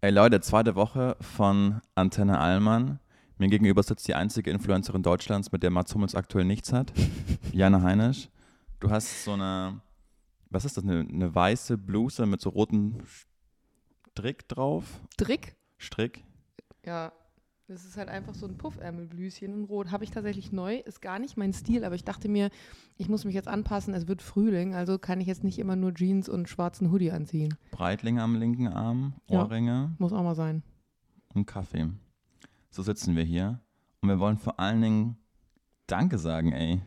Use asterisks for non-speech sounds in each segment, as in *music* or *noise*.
Ey Leute, zweite Woche von Antenne Allmann. Mir gegenüber sitzt die einzige Influencerin Deutschlands, mit der Mats Hummels aktuell nichts hat. *laughs* Jana Heinisch. Du hast so eine, was ist das, eine, eine weiße Bluse mit so rotem Strick drauf? Strick? Strick? Ja, das ist halt einfach so ein Puffärmelblüschen in Rot. Habe ich tatsächlich neu. Ist gar nicht mein Stil, aber ich dachte mir, ich muss mich jetzt anpassen. Es wird Frühling, also kann ich jetzt nicht immer nur Jeans und schwarzen Hoodie anziehen. Breitlinge am linken Arm, Ja. Ohrringe Muss auch mal sein. und Kaffee. So sitzen wir hier. Und wir wollen vor allen Dingen Danke sagen, ey.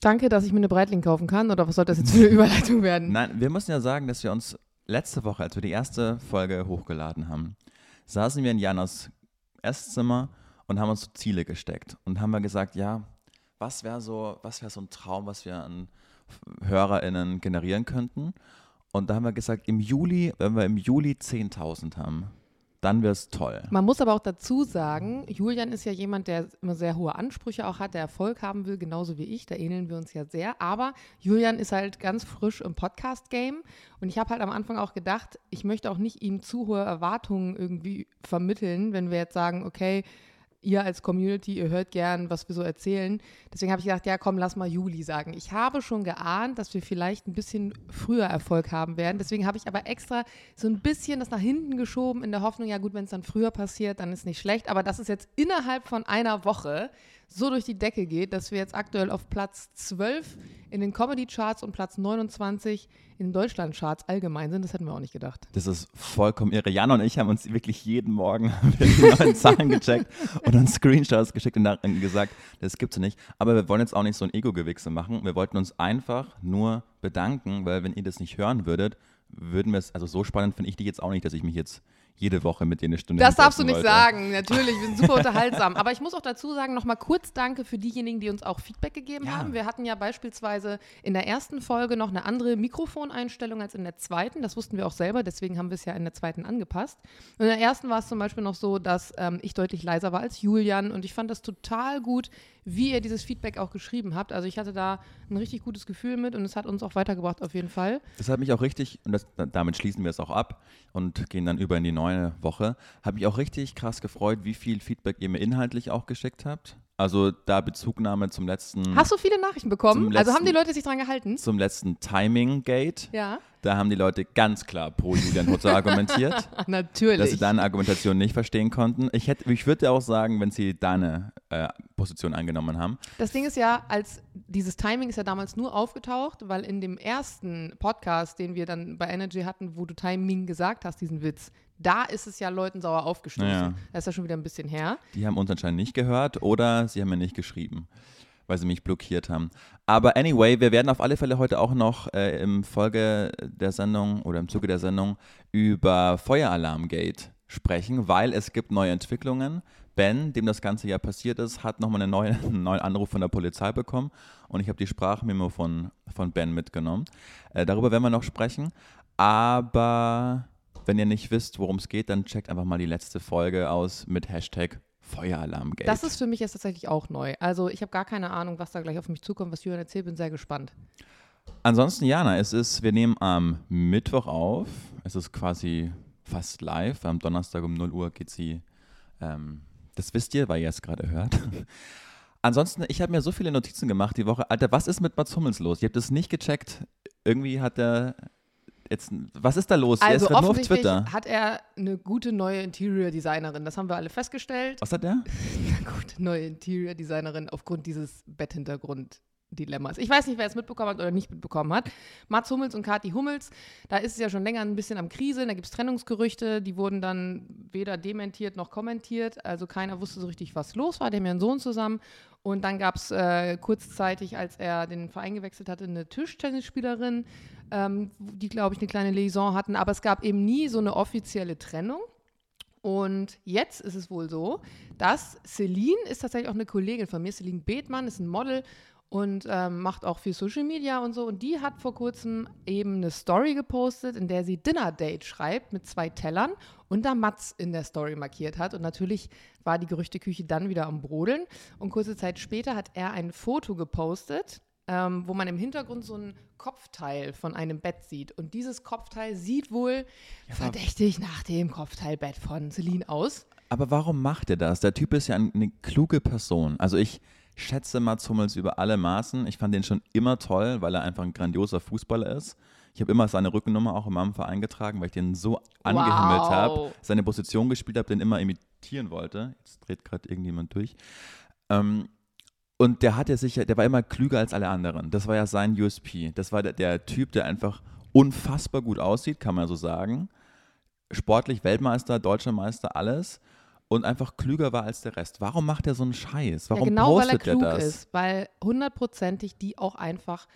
Danke, dass ich mir eine Breitling kaufen kann. Oder was soll das jetzt für eine *laughs* Überleitung werden? Nein, wir müssen ja sagen, dass wir uns letzte Woche, als wir die erste Folge hochgeladen haben, saßen wir in Janas Esszimmer und haben uns so Ziele gesteckt und haben wir gesagt, ja, was wäre so, was wäre so ein Traum, was wir an HörerInnen generieren könnten? Und da haben wir gesagt, im Juli, wenn wir im Juli 10.000 haben, dann wäre es toll. Man muss aber auch dazu sagen, Julian ist ja jemand, der immer sehr hohe Ansprüche auch hat, der Erfolg haben will, genauso wie ich. Da ähneln wir uns ja sehr. Aber Julian ist halt ganz frisch im Podcast-Game. Und ich habe halt am Anfang auch gedacht, ich möchte auch nicht ihm zu hohe Erwartungen irgendwie vermitteln, wenn wir jetzt sagen, okay, ihr als Community, ihr hört gern, was wir so erzählen. Deswegen habe ich gedacht, ja, komm, lass mal Juli sagen. Ich habe schon geahnt, dass wir vielleicht ein bisschen früher Erfolg haben werden. Deswegen habe ich aber extra so ein bisschen das nach hinten geschoben in der Hoffnung, ja gut, wenn es dann früher passiert, dann ist nicht schlecht. Aber dass es jetzt innerhalb von einer Woche so durch die Decke geht, dass wir jetzt aktuell auf Platz 12 in den Comedy-Charts und Platz 29 in den Deutschland-Charts allgemein sind, das hätten wir auch nicht gedacht. Das ist vollkommen irre. Jana und ich haben uns wirklich jeden Morgen *laughs* die neuen Zahlen gecheckt und uns Screenshots geschickt und gesagt, das gibt's nicht. Aber wir wollen jetzt auch nicht so ein Ego-Gewichse machen. Wir wollten uns einfach nur bedanken, weil wenn ihr das nicht hören würdet, würden wir es, also so spannend finde ich die jetzt auch nicht, dass ich mich jetzt jede Woche mit dir eine Stunde Das darfst du nicht wollte. sagen, natürlich, wir sind super unterhaltsam. Aber ich muss auch dazu sagen, nochmal kurz Danke für diejenigen, die uns auch Feedback gegeben Ja. haben. Wir hatten ja beispielsweise in der ersten Folge noch eine andere Mikrofoneinstellung als in der zweiten. Das wussten wir auch selber, deswegen haben wir es ja in der zweiten angepasst. Und in der ersten war es zum Beispiel noch so, dass ähm, ich deutlich leiser war als Julian und ich fand das total gut, wie ihr dieses Feedback auch geschrieben habt. Also ich hatte da ein richtig gutes Gefühl mit und es hat uns auch weitergebracht auf jeden Fall. Das hat mich auch richtig, und das, damit schließen wir es auch ab und gehen dann über in die neue Woche, hat mich auch richtig krass gefreut, wie viel Feedback ihr mir inhaltlich auch geschickt habt. Also da Bezugnahme zum letzten, Hast du viele Nachrichten bekommen? Zum Also haben die letzten- Leute sich dran gehalten? zum letzten Timing-Gate. Ja, Da haben die Leute ganz klar pro Julian Hutzer *laughs* argumentiert, natürlich. dass sie deine Argumentation nicht verstehen konnten. Ich, hätte, ich würde auch sagen, wenn sie deine äh, Position eingenommen haben. Das Ding ist ja, als dieses Timing ist ja damals nur aufgetaucht, weil in dem ersten Podcast, den wir dann bei Energy hatten, wo du Timing gesagt hast, diesen Witz, da ist es ja Leuten sauer aufgestoßen. Ja. Das ist ja schon wieder ein bisschen her. Die haben uns anscheinend nicht gehört oder sie haben mir nicht geschrieben, weil sie mich blockiert haben. Aber anyway, wir werden auf alle Fälle heute auch noch äh, im Folge der Sendung oder im Zuge der Sendung über Feueralarmgate sprechen, weil es gibt neue Entwicklungen. Ben, dem das Ganze ja passiert ist, hat nochmal eine neue, *laughs* einen neuen Anruf von der Polizei bekommen und ich habe die Sprachmemo von, von Ben mitgenommen. Äh, darüber werden wir noch sprechen. Aber wenn ihr nicht wisst, worum es geht, dann checkt einfach mal die letzte Folge aus mit Hashtag Feueralarmgate. Das ist für mich jetzt tatsächlich auch neu. Also ich habe gar keine Ahnung, was da gleich auf mich zukommt, was Julian erzählt, bin sehr gespannt. Ansonsten, Jana, es ist, wir nehmen am Mittwoch auf. Es ist quasi fast live. Am Donnerstag um 0 Uhr geht sie. Ähm, das wisst ihr, weil ihr es gerade hört. *laughs* Ansonsten, ich habe mir so viele Notizen gemacht die Woche. Alter, was ist mit Mats Hummels los? Ihr habt das nicht gecheckt. Irgendwie hat er jetzt. Was ist da los? er Also ist gerade nur auf Twitter. hat er eine gute neue Interior-Designerin. Das haben wir alle festgestellt. Was hat er? *laughs* Eine gute neue Interior-Designerin aufgrund dieses Betthintergrund-Dilemmas. Ich weiß nicht, wer es mitbekommen hat oder nicht mitbekommen hat. Mats Hummels und Kathi Hummels, da ist es ja schon länger ein bisschen am Kriseln. Da gibt es Trennungsgerüchte, die wurden dann weder dementiert noch kommentiert. Also keiner wusste so richtig, was los war. Die haben ja einen Sohn zusammen. Und dann gab es äh, kurzzeitig, als er den Verein gewechselt hatte, eine Tischtennisspielerin, ähm, die, glaube ich, eine kleine Liaison hatten. Aber es gab eben nie so eine offizielle Trennung. Und jetzt ist es wohl so, dass Celine ist tatsächlich auch eine Kollegin von mir. Celine Bethmann ist ein Model und ähm, macht auch viel Social Media und so. Und die hat vor kurzem eben eine Story gepostet, in der sie Dinner Date schreibt mit zwei Tellern und da Mats in der Story markiert hat. Und natürlich war die Gerüchteküche dann wieder am Brodeln. Und kurze Zeit später hat er ein Foto gepostet ähm, wo man im Hintergrund so ein Kopfteil von einem Bett sieht. Und dieses Kopfteil sieht wohl verdächtig nach dem Kopfteilbett von Celine aus. Aber warum macht er das? Der Typ ist ja eine kluge Person. Also ich schätze Mats Hummels über alle Maßen. Ich fand den schon immer toll, weil er einfach ein grandioser Fußballer ist. Ich habe immer seine Rückennummer auch in meinem Verein getragen, weil ich den so angehimmelt Wow. habe, seine Position gespielt habe, den immer imitieren wollte. Jetzt dreht gerade irgendjemand durch. Ähm, und der hatte sicher, der war immer klüger als alle anderen. Das war ja sein USP. Das war der, der Typ, der einfach unfassbar gut aussieht, kann man so sagen. Sportlich Weltmeister, deutscher Meister, alles. Und einfach klüger war als der Rest. Warum macht er so einen Scheiß? Warum ja, genau, weil er postet er klug das? ist. Weil hundertprozentig die auch einfach.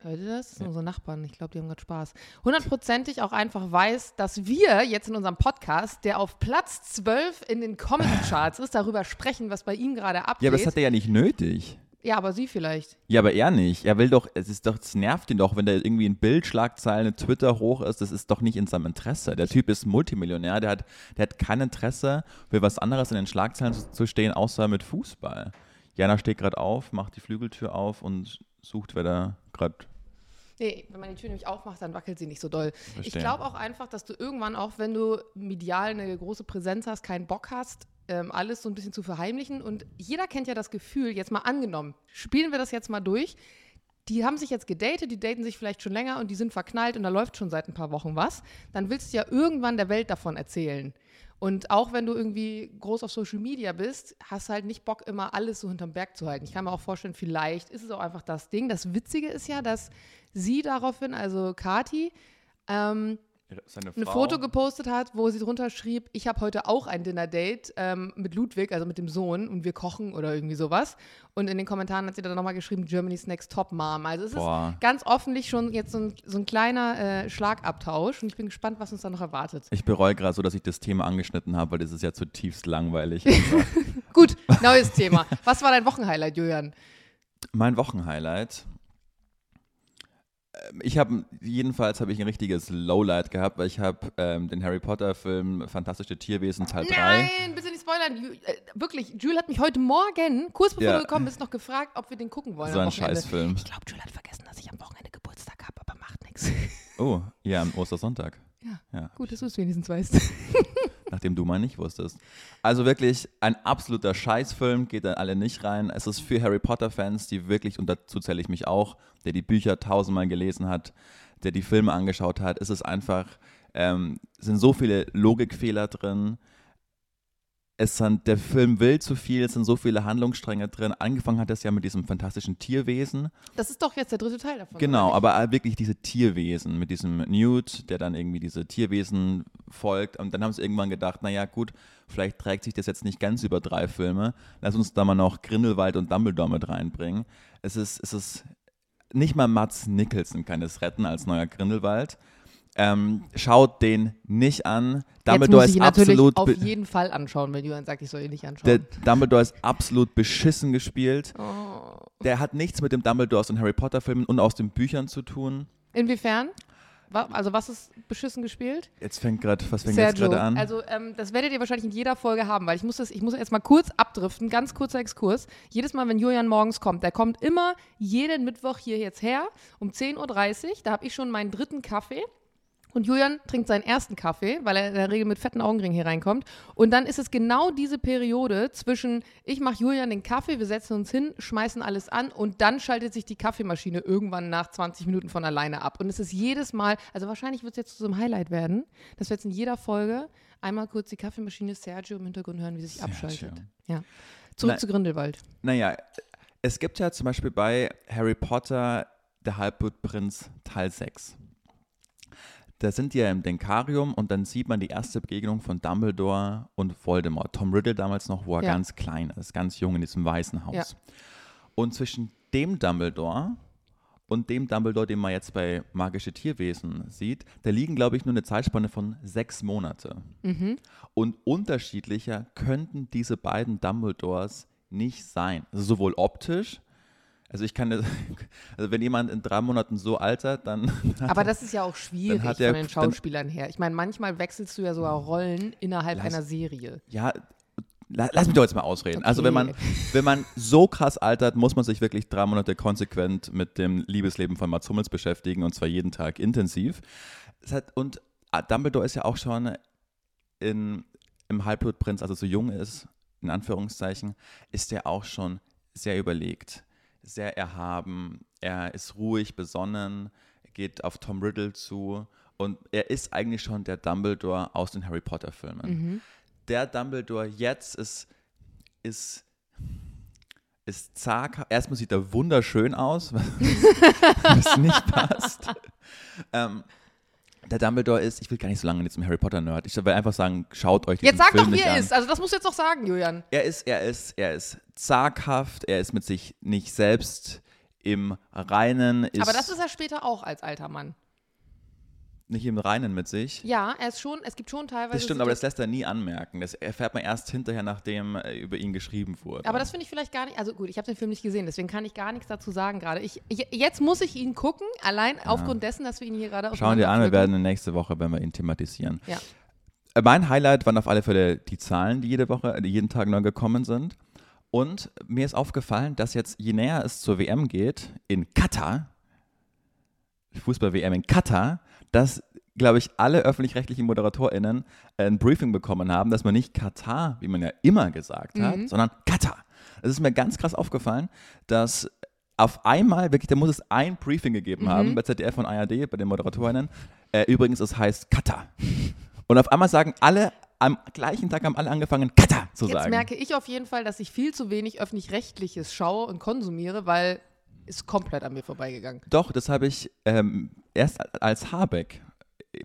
Hört ihr das? Das sind unsere Nachbarn. Ich glaube, die haben gerade Spaß. Hundertprozentig auch einfach weiß, dass wir jetzt in unserem Podcast, der auf Platz 12 in den Comedy-Charts *laughs* ist, darüber sprechen, was bei ihm gerade abgeht. Ja, aber das hat er ja nicht nötig. ja, aber sie vielleicht. Ja, aber er nicht. Er will doch, es ist doch, es nervt ihn doch, wenn da irgendwie ein Bild, Schlagzeilen, Twitter hoch ist. Das ist doch nicht in seinem Interesse. Der Typ ist Multimillionär, der hat, der hat kein Interesse, für was anderes in den Schlagzeilen zu, zu stehen, außer mit Fußball. Jana steht gerade auf, macht die Flügeltür auf und sucht, wer da gerade. Nee, wenn man die Tür nämlich aufmacht, dann wackelt sie nicht so doll. Ich Verstehe. glaube auch einfach, dass du irgendwann, auch wenn du medial eine große Präsenz hast, keinen Bock hast, ähm, alles so ein bisschen zu verheimlichen. Und jeder kennt ja das Gefühl, jetzt mal angenommen, spielen wir das jetzt mal durch. Die haben sich jetzt gedatet, die daten sich vielleicht schon länger und die sind verknallt und da läuft schon seit ein paar Wochen was. Dann willst du ja irgendwann der Welt davon erzählen. Und auch wenn du irgendwie groß auf Social Media bist, hast du halt nicht Bock, immer alles so hinterm Berg zu halten. Ich kann mir auch vorstellen, vielleicht ist es auch einfach das Ding. Das Witzige ist ja, dass sie daraufhin, also Kati, ähm, Seine ein Foto gepostet hat, wo sie drunter schrieb, ich habe heute auch ein Dinner-Date ähm, mit Ludwig, also mit dem Sohn, und wir kochen oder irgendwie sowas. Und in den Kommentaren hat sie dann nochmal geschrieben, Germany's Next Top Mom. Also es Boah. ist ganz offensichtlich schon jetzt so ein, so ein kleiner äh, Schlagabtausch und ich bin gespannt, was uns da noch erwartet. Ich bereue gerade so, dass ich das Thema angeschnitten habe, weil das ist ja zutiefst langweilig. *laughs* Gut, neues Thema. Was war dein Wochenhighlight, Julian? mein Wochenhighlight. Ähm, Ich habe jedenfalls habe ich ein richtiges Lowlight gehabt, weil ich habe ähm, den Harry Potter Film Fantastische Tierwesen Teil 3. Nein, bitte nicht spoilern. Äh, wirklich, Jules hat mich heute Morgen, kurz bevor Ja. du gekommen bist, noch gefragt, ob wir den gucken wollen. So ein. Scheißfilm. Ich glaube, Jules hat vergessen, dass ich am Wochenende Geburtstag habe, aber macht nichts. Oh, ja, am Ostersonntag. Ja, Ja. gut, dass du es wenigstens weißt. *laughs* Nachdem du mal nicht wusstest. Also wirklich ein absoluter Scheißfilm, geht da alle nicht rein. Es ist für Harry Potter-Fans, die wirklich, und dazu zähle ich mich auch, der die Bücher tausendmal gelesen hat, der die Filme angeschaut hat. Es ist einfach, ähm, sind so viele Logikfehler drin. Es sind, der Film will zu viel, es sind so viele Handlungsstränge drin. Angefangen hat es ja mit diesem fantastischen Tierwesen. Das ist doch jetzt der dritte Teil davon. Genau, aber wirklich diese Tierwesen mit diesem Newt, der dann irgendwie diese Tierwesen folgt. Und dann haben sie irgendwann gedacht, naja gut, vielleicht trägt sich das jetzt nicht ganz über drei Filme. Lass uns da mal noch Grindelwald und Dumbledore mit reinbringen. Es ist, es ist nicht mal Mats Nicholson kann es retten als neuer Grindelwald. Ähm, schaut den nicht an. Dumbledore Jetzt muss ich ist absolut auf jeden Fall anschauen, wenn Julian sagt, ich soll ihn nicht der anschauen. Dumbledore ist absolut beschissen gespielt. Oh. Der hat nichts mit dem Dumbledore aus den Harry Potter Filmen und aus den Büchern zu tun. Inwiefern? Also was ist beschissen gespielt? Jetzt fängt gerade, was fängt jetzt Sergio. gerade an? Also ähm, das werdet ihr wahrscheinlich in jeder Folge haben, weil ich muss das, ich muss jetzt mal kurz abdriften, ganz kurzer Exkurs. Jedes Mal, wenn Julian morgens kommt, der kommt immer jeden Mittwoch hier jetzt her um 10.30 Uhr. Da habe ich schon meinen dritten Kaffee. Und Julian trinkt seinen ersten Kaffee, weil er in der Regel mit fetten Augenringen hier reinkommt. Und dann ist es genau diese Periode zwischen, ich mache Julian den Kaffee, wir setzen uns hin, schmeißen alles an und dann schaltet sich die Kaffeemaschine irgendwann nach 20 Minuten von alleine ab. Und es ist jedes Mal, also wahrscheinlich wird es jetzt zu so einem Highlight werden, dass wir jetzt in jeder Folge einmal kurz die Kaffeemaschine Sergio im Hintergrund hören, wie sie sich Sergio. abschaltet. Ja. Zurück Na- zu Grindelwald. Naja, es gibt ja zum Beispiel bei Harry Potter, der Halbblutprinz, Teil 6. Da sind die ja im Denkarium und dann sieht man die erste Begegnung von Dumbledore und Voldemort. Tom Riddle damals noch, wo er Ja. ganz klein ist, ganz jung in diesem weißen Haus. Ja. Und zwischen dem Dumbledore und dem Dumbledore, den man jetzt bei Magische Tierwesen sieht, da liegen, glaube ich, nur eine Zeitspanne von sechs Monate. Und unterschiedlicher könnten diese beiden Dumbledores nicht sein. Also sowohl optisch, also ich kann, *laughs* also wenn jemand in drei Monaten so altert, dann *laughs* Aber das ist ja auch schwierig von er- den Schauspielern her. Ich meine, manchmal wechselst du ja sogar Rollen innerhalb Lass- einer Serie. ja, lass mich doch jetzt mal ausreden. Okay. Also wenn man, wenn man so krass altert, muss man sich wirklich drei Monate konsequent mit dem Liebesleben von Mats Hummels beschäftigen und zwar jeden Tag intensiv. Hat, und Dumbledore ist ja auch schon in, im Halbblutprinz, also so jung ist, in Anführungszeichen, ist er auch schon sehr überlegt, sehr erhaben. Er ist ruhig, besonnen, geht auf Tom Riddle zu und er ist eigentlich schon der Dumbledore aus den Harry Potter Filmen. Mhm. Der Dumbledore jetzt ist, ist, ist zaghaft. Erstmal sieht er wunderschön aus, *laughs* was nicht passt. *laughs* ähm, der Dumbledore ist, ich will gar nicht so lange jetzt im Harry Potter Nerd. Ich will einfach sagen, schaut euch diesen Jetzt sag Film doch, wie er ist. Also das musst du jetzt auch sagen, Julian. Er ist, er ist, er ist zaghaft, er ist mit sich nicht selbst im Reinen. Aber das ist er später auch als alter Mann nicht im Reinen mit sich. Ja, er ist schon, es gibt schon teilweise. Das stimmt, aber das lässt er nie anmerken. Das erfährt man erst hinterher, nachdem äh, über ihn geschrieben wurde. Aber das finde ich vielleicht gar nicht, also gut, ich habe den Film nicht gesehen, deswegen kann ich gar nichts dazu sagen gerade. Ich, ich, jetzt muss ich ihn gucken, allein ja. aufgrund dessen, dass wir ihn hier gerade Schauen wir an, wir werden nächste Woche, wenn wir ihn thematisieren. Ja. Äh, mein Highlight waren auf alle Fälle die Zahlen, die jede Woche, die jeden Tag neu gekommen sind. Und mir ist aufgefallen, dass jetzt, je näher es zur WM geht, in Katar, Fußball-WM in Katar, dass glaube ich, alle öffentlich-rechtlichen ModeratorInnen ein Briefing bekommen haben, dass man nicht Katar, wie man ja immer gesagt hat, mhm. sondern Katar. Es ist mir ganz krass aufgefallen, dass auf einmal, wirklich, da muss es ein Briefing gegeben mhm. haben bei ZDF und ARD, bei den ModeratorInnen. Äh, übrigens, es heißt Katar. Und auf einmal sagen alle, am gleichen Tag haben alle angefangen, Katar zu Jetzt sagen. Jetzt merke ich auf jeden Fall, dass ich viel zu wenig öffentlich-rechtliches schaue und konsumiere, weil ist komplett an mir vorbeigegangen. Doch, das habe ich ähm, erst als Habeck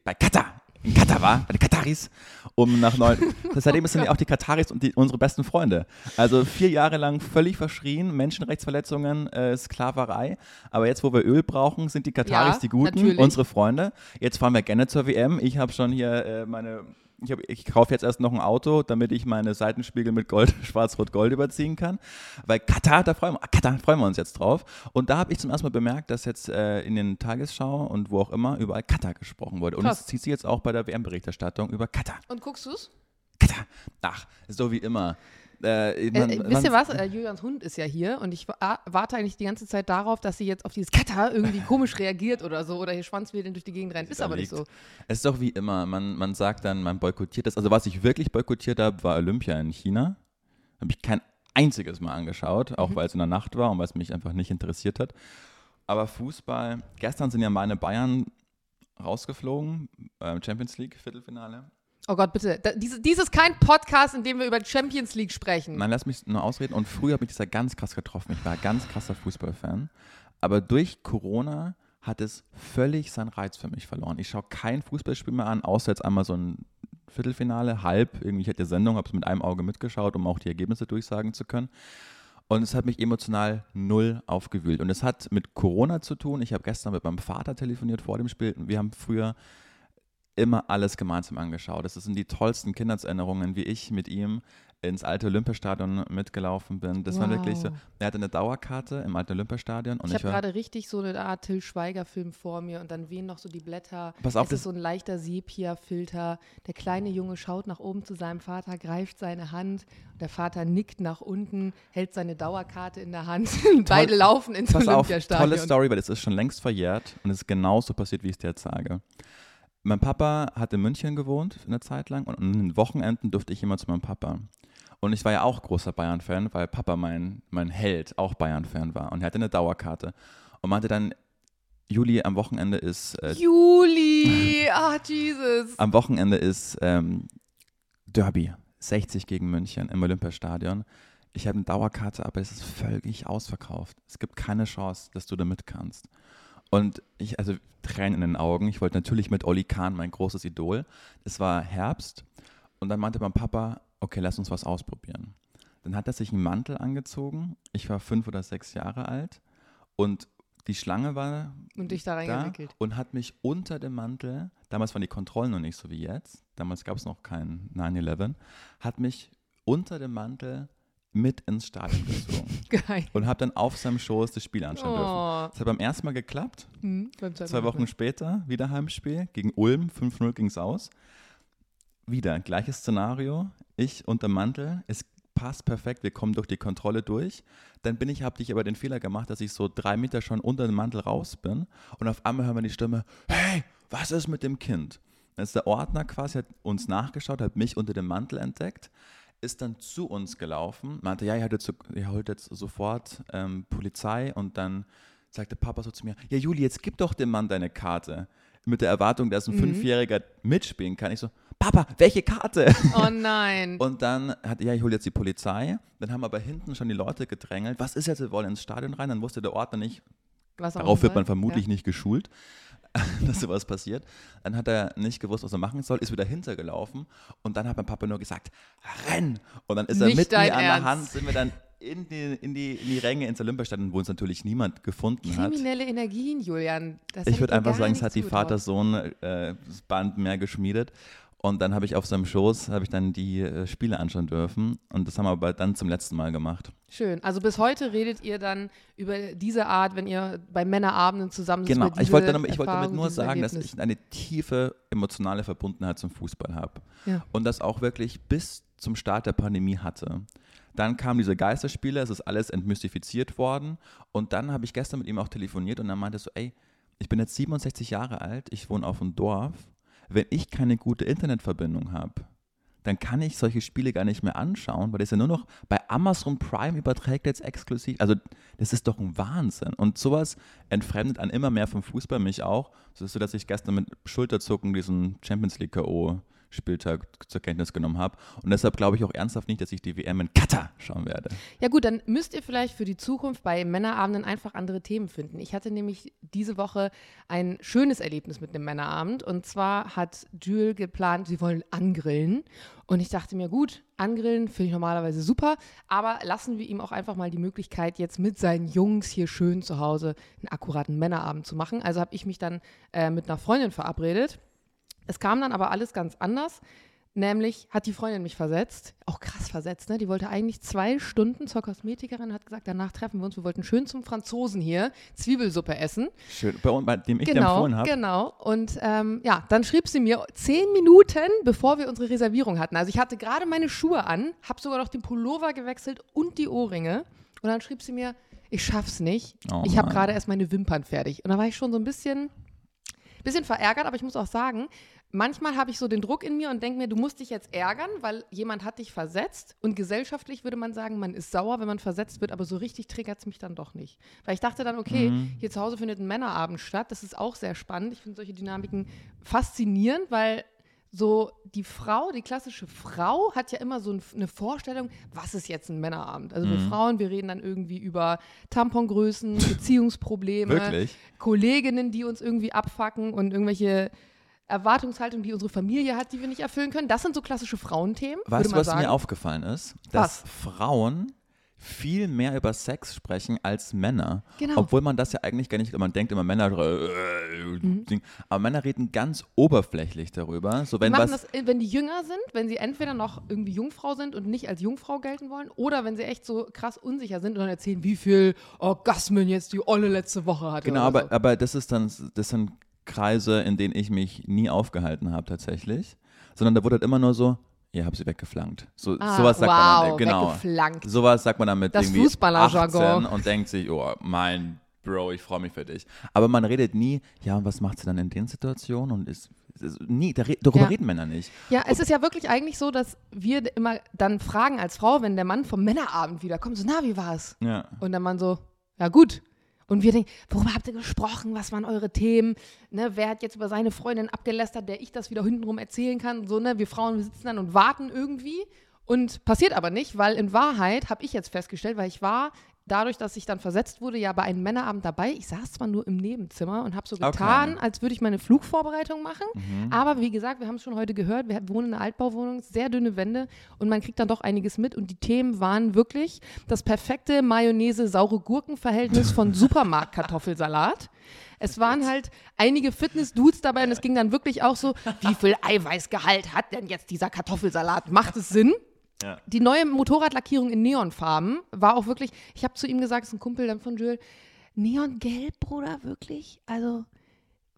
bei Katar, in Katar war, bei den Kataris, um nach neun. *laughs* Seitdem sind ja auch die Kataris und die, unsere besten Freunde. Also vier Jahre lang völlig verschrien, Menschenrechtsverletzungen, äh, Sklaverei. Aber jetzt, wo wir Öl brauchen, sind die Kataris ja, die Guten, natürlich. unsere Freunde. Jetzt fahren wir gerne zur WM. Ich habe schon hier äh, meine ich, hab, ich kaufe jetzt erst noch ein Auto, damit ich meine Seitenspiegel mit Gold, *laughs* Schwarz-Rot-Gold überziehen kann. Weil Katar, da freuen wir, Katar, freuen wir uns jetzt drauf. Und da habe ich zum ersten Mal bemerkt, dass jetzt äh, in den Tagesschau und wo auch immer überall Katar gesprochen wurde. Und es zieht sich jetzt auch bei der WM-Berichterstattung über Katar. Und guckst du es? Katar. Ach, so wie immer. Äh, man, äh, wisst ihr was? *laughs* Äh, Julians Hund ist ja hier und ich warte eigentlich die ganze Zeit darauf, dass sie jetzt auf dieses Katar irgendwie *laughs* komisch reagiert oder so oder hier schwanzwedelnd durch die Gegend rennt. Ist aber nicht so. Es ist doch wie immer. Man, man sagt dann, man boykottiert das. Also, was ich wirklich boykottiert habe, war Olympia in China. Habe ich kein einziges Mal angeschaut, auch mhm. weil es in der Nacht war und weil es mich einfach nicht interessiert hat. Aber Fußball, gestern sind ja meine Bayern rausgeflogen, äh, Champions League Viertelfinale. Oh Gott, bitte. Da, dies, dies ist kein Podcast, in dem wir über Champions League sprechen. Nein, lass mich nur ausreden. Und früher habe ich das ja ganz krass getroffen. Ich war ein ganz krasser Fußballfan. Aber durch Corona hat es völlig seinen Reiz für mich verloren. Ich schaue kein Fußballspiel mehr an, außer jetzt einmal so ein Viertelfinale, halb. Irgendwie, ich hatte Sendung, habe es mit einem Auge mitgeschaut, um auch die Ergebnisse durchsagen zu können. Und es hat mich emotional null aufgewühlt. Und es hat mit Corona zu tun. Ich habe gestern mit meinem Vater telefoniert vor dem Spiel. Wir haben früher immer alles gemeinsam angeschaut. Das sind die tollsten Kindheitserinnerungen, wie ich mit ihm ins alte Olympiastadion mitgelaufen bin. Das wow. war wirklich so. Er hatte eine Dauerkarte im alten Olympiastadion. Und ich habe gerade richtig so eine Art Till Schweiger-Film vor mir und dann wehen noch so die Blätter. Pass auf, es ist so ein leichter Sepia-Filter. Der kleine Junge schaut nach oben zu seinem Vater, greift seine Hand. Der Vater nickt nach unten, hält seine Dauerkarte in der Hand. *laughs* Beide laufen ins Pass Olympiastadion. Auf, tolle Story, weil es ist schon längst verjährt und es ist genauso passiert, wie ich es dir jetzt sage. Mein Papa hat in München gewohnt eine Zeit lang und an den Wochenenden durfte ich immer zu meinem Papa. Und ich war ja auch großer Bayern-Fan, weil Papa mein, mein Held auch Bayern-Fan war. Und er hatte eine Dauerkarte. Und meinte dann, Juli, am Wochenende ist. Äh, Juli! Ah, Jesus! Am Wochenende ist ähm, Derby. 60 gegen München im Olympiastadion. Ich habe eine Dauerkarte, aber es ist völlig ausverkauft. Es gibt keine Chance, dass du da mit kannst. Und ich, also Tränen in den Augen. Ich wollte natürlich mit Olli Kahn, mein großes Idol. Es war Herbst und dann meinte mein Papa, okay, lass uns was ausprobieren. Dann hat er sich einen Mantel angezogen. Ich war fünf oder sechs Jahre alt und die Schlange war und dich da reingewickelt und hat mich unter dem Mantel, damals waren die Kontrollen noch nicht so wie jetzt, damals gab es noch kein 9-11, hat mich unter dem Mantel mit ins Stadion gezogen. *laughs* Geil. Und habe dann auf seinem Schoß das Spiel anschauen oh. dürfen. Das hat beim ersten Mal geklappt. Hm, Zwei Wochen später wieder Heimspiel gegen Ulm. 5-0 ging es aus. Wieder gleiches Szenario. Ich unter Mantel. Es passt perfekt, wir kommen durch die Kontrolle durch. Dann bin ich, habe ich aber den Fehler gemacht, dass ich so drei Meter schon unter dem Mantel raus bin und auf einmal hören wir die Stimme, hey, was ist mit dem Kind? Dann ist der Ordner quasi, hat uns nachgeschaut, hat mich unter dem Mantel entdeckt, ist dann zu uns gelaufen, meinte, ja, ihr, jetzt, ihr holt jetzt sofort ähm, Polizei und dann sagte Papa so zu mir, ja Juli, jetzt gib doch dem Mann deine Karte. Mit der Erwartung, dass ein mhm. Fünfjähriger mitspielen kann. Ich so, Papa, welche Karte? Oh nein. *laughs* und dann hat, ja, ich hole jetzt die Polizei. Dann haben aber hinten schon die Leute gedrängelt. Was ist jetzt, wir wollen ins Stadion rein. Dann wusste der Ordner nicht, was darauf wird man vermutlich ja. nicht geschult. *laughs* dass sowas passiert. Dann hat er nicht gewusst, was er machen soll, ist wieder hintergelaufen und dann hat mein Papa nur gesagt, renn! Und dann ist er nicht mit mir an der Hand, sind wir dann in die, in die, in die Ränge ins Olympiastadion, wo uns natürlich niemand gefunden hat. Kriminelle Energien, Julian. Das ich würde einfach sagen, es hat die Vater-Sohn-Band äh, mehr geschmiedet. Und dann habe ich auf seinem Schoß, habe ich dann die äh, Spiele anschauen dürfen. Und das haben wir aber dann zum letzten Mal gemacht. Schön. Also bis heute redet ihr dann über diese Art, wenn ihr bei Männerabenden zusammen Genau, ich wollte, damit, ich wollte damit nur sagen, Erlebnis. dass ich eine tiefe emotionale Verbundenheit zum Fußball habe. Ja. Und das auch wirklich bis zum Start der Pandemie hatte. Dann kamen diese Geisterspiele, es ist alles entmystifiziert worden. Und dann habe ich gestern mit ihm auch telefoniert und er meinte so, ey, ich bin jetzt 67 Jahre alt, ich wohne auf dem Dorf wenn ich keine gute Internetverbindung habe, dann kann ich solche Spiele gar nicht mehr anschauen, weil das ja nur noch bei Amazon Prime überträgt jetzt exklusiv. Also das ist doch ein Wahnsinn. Und sowas entfremdet an immer mehr vom Fußball mich auch, so dass ich gestern mit Schulterzucken diesen Champions League K.O. Spieltag zur Kenntnis genommen habe. Und deshalb glaube ich auch ernsthaft nicht, dass ich die WM in Katar schauen werde. Ja gut, dann müsst ihr vielleicht für die Zukunft bei Männerabenden einfach andere Themen finden. Ich hatte nämlich diese Woche ein schönes Erlebnis mit einem Männerabend. Und zwar hat Jules geplant, sie wollen angrillen. Und ich dachte mir, gut, angrillen finde ich normalerweise super, aber lassen wir ihm auch einfach mal die Möglichkeit, jetzt mit seinen Jungs hier schön zu Hause einen akkuraten Männerabend zu machen. Also habe ich mich dann äh, mit einer Freundin verabredet es kam dann aber alles ganz anders. Nämlich hat die Freundin mich versetzt, auch krass versetzt, ne? Die wollte eigentlich zwei Stunden zur Kosmetikerin, hat gesagt, danach treffen wir uns, wir wollten schön zum Franzosen hier Zwiebelsuppe essen. Schön, bei, bei dem ich genau, empfohlen habe. Genau, und ähm, ja, dann schrieb sie mir zehn Minuten, bevor wir unsere Reservierung hatten. Also ich hatte gerade meine Schuhe an, habe sogar noch den Pullover gewechselt und die Ohrringe. Und dann schrieb sie mir, ich schaff's nicht, oh ich habe gerade erst meine Wimpern fertig. Und da war ich schon so ein bisschen bisschen verärgert, aber ich muss auch sagen, manchmal habe ich so den Druck in mir und denke mir, du musst dich jetzt ärgern, weil jemand hat dich versetzt. Und gesellschaftlich würde man sagen, man ist sauer, wenn man versetzt wird, aber so richtig triggert es mich dann doch nicht. Weil ich dachte dann, okay, mhm. hier zu Hause findet ein Männerabend statt. Das ist auch sehr spannend. Ich finde solche Dynamiken faszinierend, weil so die Frau, die klassische Frau hat ja immer so eine Vorstellung, was ist jetzt ein Männerabend? Also mhm. wir Frauen, wir reden dann irgendwie über Tampongrößen, *laughs* Beziehungsprobleme, Wirklich? Kolleginnen, die uns irgendwie abfacken und irgendwelche Erwartungshaltung, die unsere Familie hat, die wir nicht erfüllen können. Das sind so klassische Frauenthemen. Weißt du, was sagen. mir aufgefallen ist? Dass was? Frauen viel mehr über Sex sprechen als Männer. Genau. Obwohl man das ja eigentlich gar nicht, man denkt immer Männer, äh, mhm. aber Männer reden ganz oberflächlich darüber. So, wenn die machen das, wenn die jünger sind, wenn sie entweder noch irgendwie Jungfrau sind und nicht als Jungfrau gelten wollen, oder wenn sie echt so krass unsicher sind und dann erzählen, wie viel Orgasmen jetzt die Olle letzte Woche hatte. Genau, aber, so. aber das ist dann, das sind Kreise, in denen ich mich nie aufgehalten habe tatsächlich. Sondern da wurde halt immer nur so, Ihr habt sie weggeflankt. So, ah, sowas sagt wow, man dann, genau. Weggeflankt. Sowas sagt man dann mit das irgendwie 18 und denkt sich, oh, mein Bro, ich freue mich für dich. Aber man redet nie, ja, und was macht sie dann in den Situationen? Und ist, ist nie, darüber ja. reden Männer nicht. Ja, es ist ja wirklich eigentlich so, dass wir immer dann fragen als Frau, wenn der Mann vom Männerabend wiederkommt, so, na, wie war's? Ja. Und der Mann so, ja gut. Und wir denken, worüber habt ihr gesprochen? Was waren eure Themen? Ne, wer hat jetzt über seine Freundin abgelästert, der ich das wieder hintenrum erzählen kann? So, ne, wir Frauen sitzen dann und warten irgendwie. Und passiert aber nicht, weil in Wahrheit habe ich jetzt festgestellt, weil ich war dadurch, dass ich dann versetzt wurde, ja bei einem Männerabend dabei. Ich saß zwar nur im Nebenzimmer und habe so getan, okay. als würde ich meine Flugvorbereitung machen. Mhm. Aber wie gesagt, wir haben es schon heute gehört, wir wohnen in einer Altbauwohnung, sehr dünne Wände und man kriegt dann doch einiges mit. Und die Themen waren wirklich das perfekte Mayonnaise-saure Gurken-Verhältnis von *laughs* Supermarktkartoffelsalat. Es waren halt einige Fitness-Dudes dabei und es ging dann wirklich auch so, wie viel Eiweißgehalt hat denn jetzt dieser Kartoffelsalat? Macht es Sinn? Ja. Die neue Motorradlackierung in Neonfarben war auch wirklich, ich habe zu ihm gesagt, das ist ein Kumpel dann von Jules, Neongelb, Bruder, wirklich? Also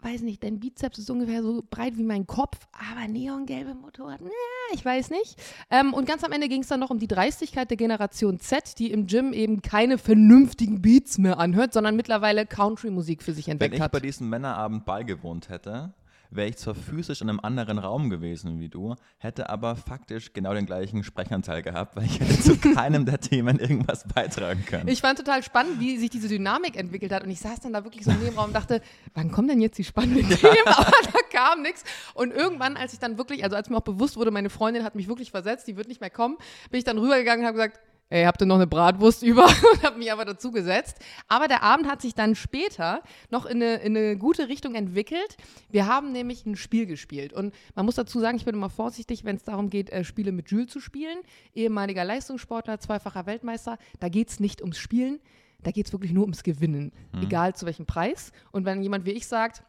weiß nicht, dein Bizeps ist ungefähr so breit wie mein Kopf, aber neongelbe Motorrad, na, ich weiß nicht. Ähm, und ganz am Ende ging es dann noch um die Dreistigkeit der Generation Z, die im Gym eben keine vernünftigen Beats mehr anhört, sondern mittlerweile Country-Musik für sich Wenn entdeckt ich hat. bei diesem Männerabend beigewohnt hätte, wäre ich zwar physisch in einem anderen Raum gewesen wie du, hätte aber faktisch genau den gleichen Sprechanteil gehabt, weil ich hätte zu *laughs* keinem der Themen irgendwas beitragen können. Ich fand total spannend, wie sich diese Dynamik entwickelt hat. Und ich saß dann da wirklich so im Nebenraum und dachte, wann kommen denn jetzt die spannenden *laughs* Themen? Aber da kam nichts. Und irgendwann, als ich dann wirklich, also als mir auch bewusst wurde, meine Freundin hat mich wirklich versetzt, die wird nicht mehr kommen, bin ich dann rübergegangen und habe gesagt, ey, habt ihr noch eine Bratwurst über? *laughs* Und habe mich aber dazu gesetzt. Aber der Abend hat sich dann später noch in eine, in eine gute Richtung entwickelt. Wir haben nämlich ein Spiel gespielt. Und man muss dazu sagen, ich bin immer vorsichtig, wenn es darum geht, äh, Spiele mit Jules zu spielen. Ehemaliger Leistungssportler, zweifacher Weltmeister. Da geht es nicht ums Spielen, da geht es wirklich nur ums Gewinnen. Egal zu welchem Preis. Und wenn jemand wie ich sagt,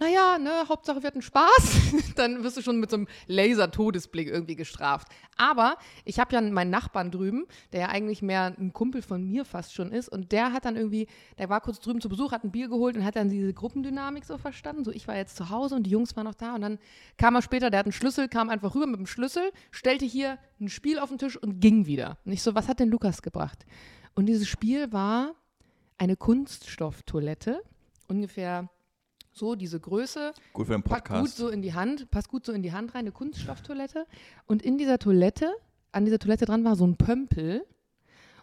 naja, ne, Hauptsache wir hatten Spaß, *laughs* dann wirst du schon mit so einem Laser-Todesblick irgendwie gestraft. Aber ich habe ja meinen Nachbarn drüben, der ja eigentlich mehr ein Kumpel von mir fast schon ist, und der hat dann irgendwie, der war kurz drüben zu Besuch, hat ein Bier geholt und hat dann diese Gruppendynamik so verstanden. So, ich war jetzt zu Hause und die Jungs waren noch da und dann kam er später, der hat einen Schlüssel, kam einfach rüber mit dem Schlüssel, stellte hier ein Spiel auf den Tisch und ging wieder. Und ich so, was hat denn Lukas gebracht? Und dieses Spiel war eine Kunststofftoilette, ungefähr so diese Größe, Gut für den packt gut Podcast. so in die Hand, passt gut so in die Hand rein, eine Kunststofftoilette. Und in dieser Toilette, an dieser Toilette dran war so ein Pömpel.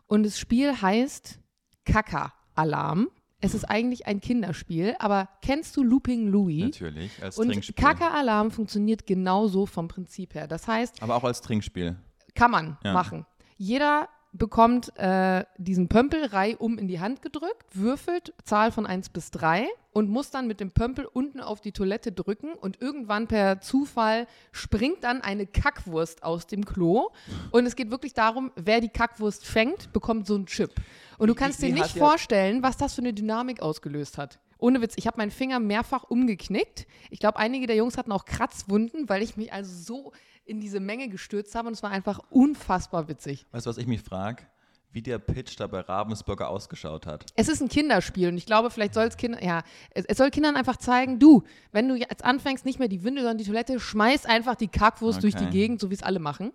Und das Spiel heißt Kaka-Alarm. Es ist eigentlich ein Kinderspiel, aber kennst du Looping Louis? Natürlich, als Und Trinkspiel. Kaka-Alarm funktioniert genauso vom Prinzip her. Das heißt, Aber auch als Trinkspiel. kann man Ja. machen. Jeder bekommt äh, diesen Pömpel reihum in die Hand gedrückt, würfelt Zahl von 1 bis 3 und muss dann mit dem Pömpel unten auf die Toilette drücken und irgendwann per Zufall springt dann eine Kackwurst aus dem Klo und es geht wirklich darum, wer die Kackwurst fängt, bekommt so einen Chip. Und du kannst wie dir nicht vorstellen, was das für eine Dynamik ausgelöst hat. Ohne Witz, ich habe meinen Finger mehrfach umgeknickt. Ich glaube, einige der Jungs hatten auch Kratzwunden, weil ich mich also so in diese Menge gestürzt habe und es war einfach unfassbar witzig. Weißt du, was ich mich frage? Wie der Pitch da bei Ravensburger ausgeschaut hat. Es ist ein Kinderspiel und ich glaube, vielleicht soll es Kinder, ja, es, es soll Kindern einfach zeigen, du, wenn du jetzt anfängst, nicht mehr die Windel, sondern die Toilette, schmeiß einfach die Kackwurst durch die Okay. Gegend, so wie es alle machen.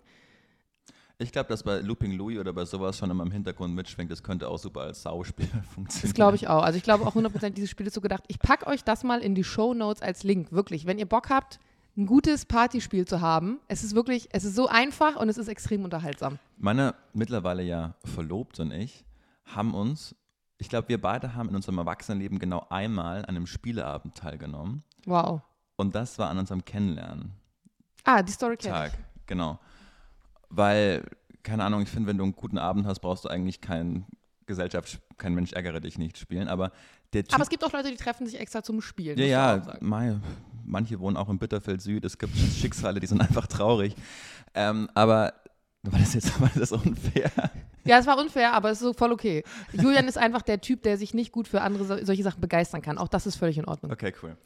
Ich glaube, dass bei Looping Louis oder bei sowas schon immer im Hintergrund mitschwingt, das könnte auch super als Sauspiel *laughs* funktionieren. Das glaube ich auch. Also ich glaube auch 100% dieses Spiel ist so gedacht. Ich packe euch das mal in die Show Notes als Link. Wirklich, wenn ihr Bock habt, ein gutes Partyspiel zu haben. Es ist wirklich, es ist so einfach und es ist extrem unterhaltsam. Meine mittlerweile ja Verlobte und ich haben uns, ich glaube, wir beide haben in unserem Erwachsenenleben genau einmal an einem Spieleabend teilgenommen. Wow. Und das war an unserem Kennenlernen. Ah, die Story kenn Tag, genau. Weil, keine Ahnung, ich finde, wenn du einen guten Abend hast, brauchst du eigentlich kein Gesellschaft, kein Mensch ärgere dich nicht spielen. Aber der Typ. Aber es gibt auch Leute, die treffen sich extra zum Spielen. ja, ja, sagen. mei, manche wohnen auch in Bitterfeld Süd. Es gibt *laughs* Schicksale, die sind einfach traurig. Ähm, aber war das jetzt *laughs* war das unfair? Ja, es war unfair, aber es ist so voll okay. Julian ist einfach der Typ, der sich nicht gut für andere so, solche Sachen begeistern kann. Auch das ist völlig in Ordnung. Okay, cool.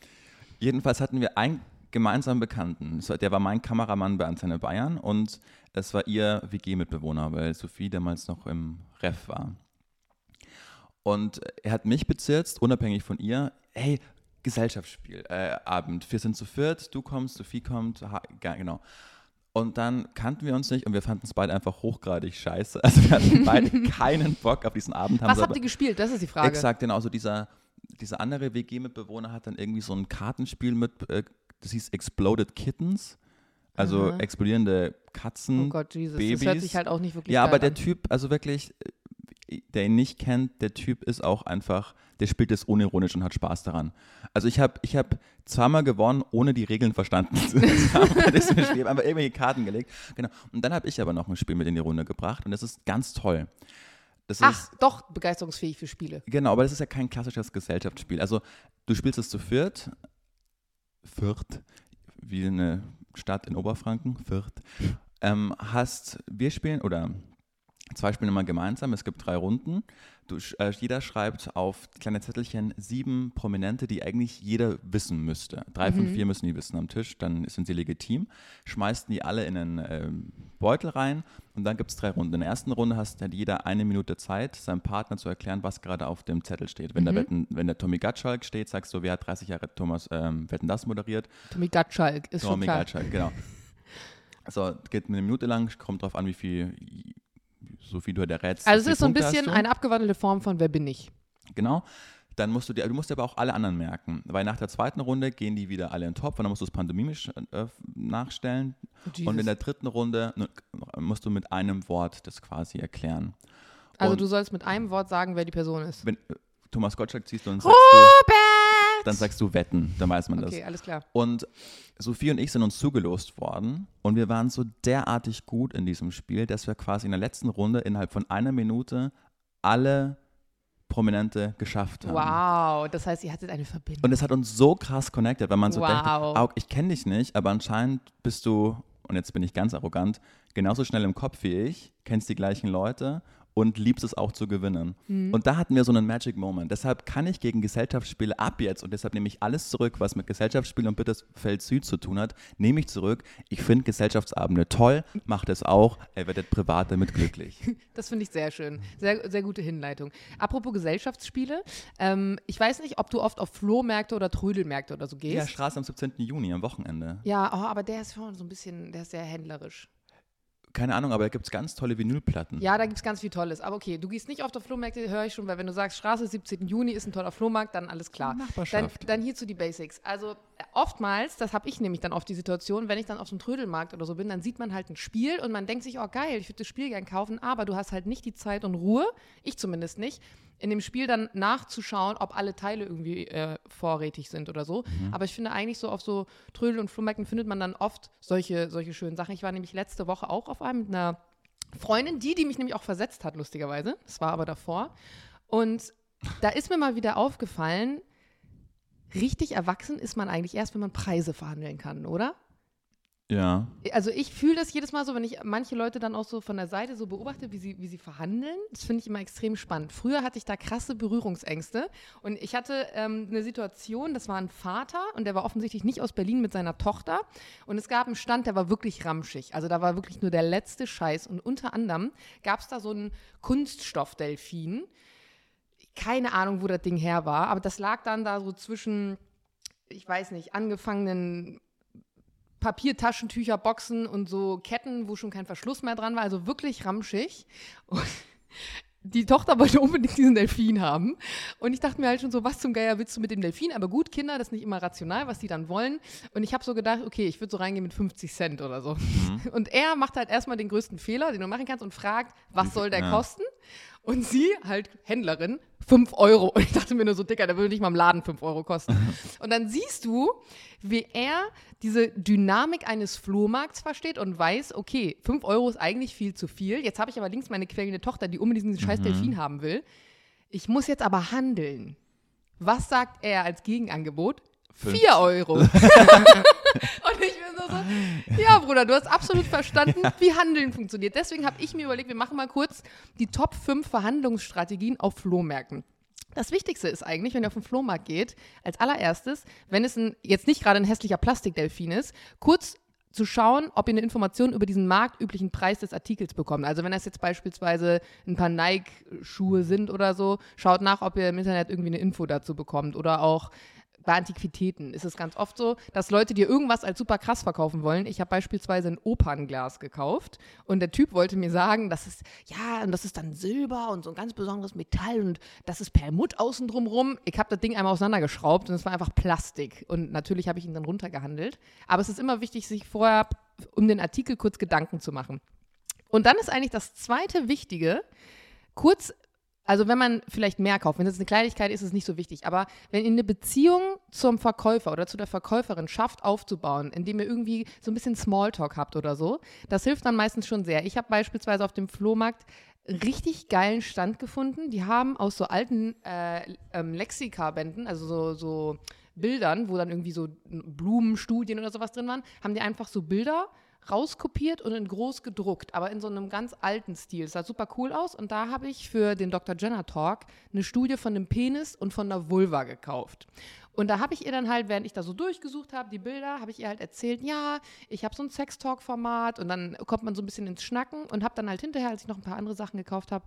Jedenfalls hatten wir einen gemeinsamen Bekannten. Der war mein Kameramann bei Antenne Bayern und es war ihr WG-Mitbewohner, weil Sophie damals noch im Ref war. Und er hat mich bezirzt, unabhängig von ihr, hey, Gesellschaftsspiel, äh, Abend, wir sind zu viert, du kommst, Sophie kommt, ha, genau. Und dann kannten wir uns nicht und wir fanden es beide einfach hochgradig scheiße. *laughs* Also wir hatten beide *laughs* keinen Bock auf diesen Abend. haben Was habt ihr gespielt? Das ist die Frage. Exakt, genau. So dieser, dieser andere WG-Mitbewohner hat dann irgendwie so ein Kartenspiel mit, äh, das hieß Exploded Kittens. Also Aha. explodierende Katzen. Oh Gott, Jesus. Das Babys. hört sich halt auch nicht wirklich ja, aber der an. Typ, also wirklich, äh, der ihn nicht kennt, der Typ ist auch einfach, der spielt es unironisch und hat Spaß daran. Also ich habe ich hab zweimal gewonnen, ohne die Regeln verstanden zu haben. *laughs* *laughs* Spiel. Ich hab einfach irgendwelche Karten gelegt. Genau. Und dann habe ich aber noch ein Spiel mit in die Runde gebracht und das ist ganz toll. Das ist, Ach, doch begeisterungsfähig für Spiele. Genau, aber das ist ja kein klassisches Gesellschaftsspiel. Also du spielst es zu viert, Fürth, wie eine Stadt in Oberfranken, Fürth, ähm, hast, wir spielen, oder Zwei spielen immer gemeinsam. Es gibt drei Runden. Du, äh, jeder schreibt auf kleine Zettelchen sieben Prominente, die eigentlich jeder wissen müsste. Drei von vier müssen die wissen am Tisch, dann sind sie legitim. Schmeißen die alle in einen äh, Beutel rein und dann gibt es drei Runden. In der ersten Runde hast hat jeder eine Minute Zeit, seinem Partner zu erklären, was gerade auf dem Zettel steht. Wenn, der, Wetten, wenn der Tommy Gottschalk steht, sagst du, wer hat 30 Jahre Thomas ähm, Wetten das moderiert? Tommy Gottschalk ist schon Tommy klar. Gottschalk, genau. *laughs* So, geht eine Minute lang, kommt drauf an, wie viel, so viel du der rätst. Also es ist so ein Punkte bisschen eine abgewandelte Form von Wer bin ich? Genau. Dann musst du dir, du musst dir aber auch alle anderen merken, weil nach der zweiten Runde gehen die wieder alle in den Topf und dann musst du es pantomimisch äh, nachstellen. Jesus. Und in der dritten Runde ne, musst du mit einem Wort das quasi erklären. Also und du sollst mit einem Wort sagen, wer die Person ist. wenn äh, Thomas Gottschalk ziehst du und sagst du, Robert! Dann sagst du Wetten, dann weiß man das. Okay, alles klar. Und Sophie und ich sind uns zugelost worden und wir waren so derartig gut in diesem Spiel, dass wir quasi in der letzten Runde innerhalb von einer Minute alle Prominente geschafft haben. Wow, das heißt, ihr hattet eine Verbindung. Und es hat uns so krass connected, weil man so Wow. denkt, Aug, ich kenne dich nicht, aber anscheinend bist du, und jetzt bin ich ganz arrogant, genauso schnell im Kopf wie ich, kennst die gleichen Leute und liebst es auch zu gewinnen. Mhm. Und da hatten wir so einen Magic Moment. Deshalb kann ich gegen Gesellschaftsspiele ab jetzt, und deshalb nehme ich alles zurück, was mit Gesellschaftsspielen und Bitterfeld Süd zu tun hat, nehme ich zurück. Ich finde Gesellschaftsabende toll, macht es auch, ihr werdet privat damit glücklich. *laughs* Das finde ich sehr schön. Sehr, sehr gute Hinleitung. Apropos Gesellschaftsspiele, ähm, ich weiß nicht, ob du oft auf Flohmärkte oder Trödelmärkte oder so Ja, gehst. Straße am 17. Juni, am Wochenende. Ja, oh, aber der ist schon so ein bisschen, der ist sehr händlerisch. Keine Ahnung, aber da gibt es ganz tolle Vinylplatten. Ja, da gibt es ganz viel Tolles. Aber okay, du gehst nicht auf der Flohmärkte, höre ich schon, weil wenn du sagst, Straße 17. Juni ist ein toller Flohmarkt, dann alles klar. Dann, Nachbarschaft. dann hierzu die Basics. Also äh, oftmals, das habe ich nämlich dann oft die Situation, wenn ich dann auf so einem Trödelmarkt oder so bin, dann sieht man halt ein Spiel und man denkt sich, oh geil, ich würde das Spiel gern kaufen, aber du hast halt nicht die Zeit und Ruhe, ich zumindest nicht, in dem Spiel dann nachzuschauen, ob alle Teile irgendwie äh, vorrätig sind oder so. Aber ich finde eigentlich so auf so Trödel- und Flohmärkten findet man dann oft solche, solche schönen Sachen. Ich war nämlich letzte Woche auch auf einem mit einer Freundin, die, die mich nämlich auch versetzt hat, lustigerweise. Das war aber davor. Und da ist mir mal wieder aufgefallen, richtig erwachsen ist man eigentlich erst, wenn man Preise verhandeln kann, oder? Ja. Also ich fühle das jedes Mal so, wenn ich manche Leute dann auch so von der Seite so beobachte, wie sie, wie sie verhandeln. Das finde ich immer extrem spannend. Früher hatte ich da krasse Berührungsängste und ich hatte ähm, eine Situation, das war ein Vater und der war offensichtlich nicht aus Berlin mit seiner Tochter und es gab einen Stand, der war wirklich ramschig. Also da war wirklich nur der letzte Scheiß und unter anderem gab es da so einen Kunststoffdelfin. Keine Ahnung, wo das Ding her war, aber das lag dann da so zwischen, ich weiß nicht, angefangenen Papiertaschentücher, Boxen und so Ketten, wo schon kein Verschluss mehr dran war. Also wirklich ramschig. Und *laughs* die Tochter wollte unbedingt diesen Delfin haben. Und ich dachte mir halt schon so, was zum Geier willst du mit dem Delfin? Aber gut, Kinder, das ist nicht immer rational, was die dann wollen. Und ich habe so gedacht, okay, ich würde so reingehen mit 50 Cent oder so. *laughs* Und er macht halt erstmal den größten Fehler, den du machen kannst und fragt, was soll der Ja. kosten? Und sie, halt Händlerin, 5 Euro. Und ich dachte mir nur so, Dicker, der würde nicht mal im Laden 5 Euro kosten. *laughs* Und dann siehst du, wie er diese Dynamik eines Flohmarkts versteht und weiß, okay, 5 Euro ist eigentlich viel zu viel. Jetzt habe ich aber links meine quälende Tochter, die unbedingt diesen scheiß Delfin haben will. Ich muss jetzt aber handeln. Was sagt er als Gegenangebot? Fünf. 4 Euro. *laughs* Und ich bin so, so, ja, Bruder, du hast absolut verstanden, *laughs* wie Handeln funktioniert. Deswegen habe ich mir überlegt, wir machen mal kurz die Top 5 Verhandlungsstrategien auf Flohmärkten. Das Wichtigste ist eigentlich, wenn ihr auf den Flohmarkt geht, als allererstes, wenn es ein, jetzt nicht gerade ein hässlicher Plastikdelfin ist, kurz zu schauen, ob ihr eine Information über diesen marktüblichen Preis des Artikels bekommt. Also wenn das jetzt beispielsweise ein paar Nike-Schuhe sind oder so, schaut nach, ob ihr im Internet irgendwie eine Info dazu bekommt. Oder auch bei Antiquitäten ist es ganz oft so, dass Leute dir irgendwas als super krass verkaufen wollen. Ich habe beispielsweise ein Opernglas gekauft und der Typ wollte mir sagen, das ist, ja, und das ist dann Silber und so ein ganz besonderes Metall und das ist Perlmutt außen drum rum. Ich habe das Ding einmal auseinandergeschraubt und es war einfach Plastik. Und natürlich habe ich ihn dann runtergehandelt. Aber es ist immer wichtig, sich vorher um den Artikel kurz Gedanken zu machen. Und dann ist eigentlich das zweite Wichtige, kurz also wenn man vielleicht mehr kauft, wenn es eine Kleinigkeit ist, ist es nicht so wichtig. Aber wenn ihr eine Beziehung zum Verkäufer oder zu der Verkäuferin schafft aufzubauen, indem ihr irgendwie so ein bisschen Smalltalk habt oder so, das hilft dann meistens schon sehr. Ich habe beispielsweise auf dem Flohmarkt richtig geilen Stand gefunden. Die haben aus so alten äh, ähm, Lexika-Bänden, also so, so Bildern, wo dann irgendwie so Blumenstudien oder sowas drin waren, haben die einfach so Bilder rauskopiert und in groß gedruckt, aber in so einem ganz alten Stil. Es sah super cool aus und da habe ich für den Dr. Jenner Talk eine Studie von dem Penis und von der Vulva gekauft. Und da habe ich ihr dann halt, während ich da so durchgesucht habe, die Bilder, habe ich ihr halt erzählt, ja, ich habe so ein Sex-Talk-Format und dann kommt man so ein bisschen ins Schnacken und habe dann halt hinterher, als ich noch ein paar andere Sachen gekauft habe,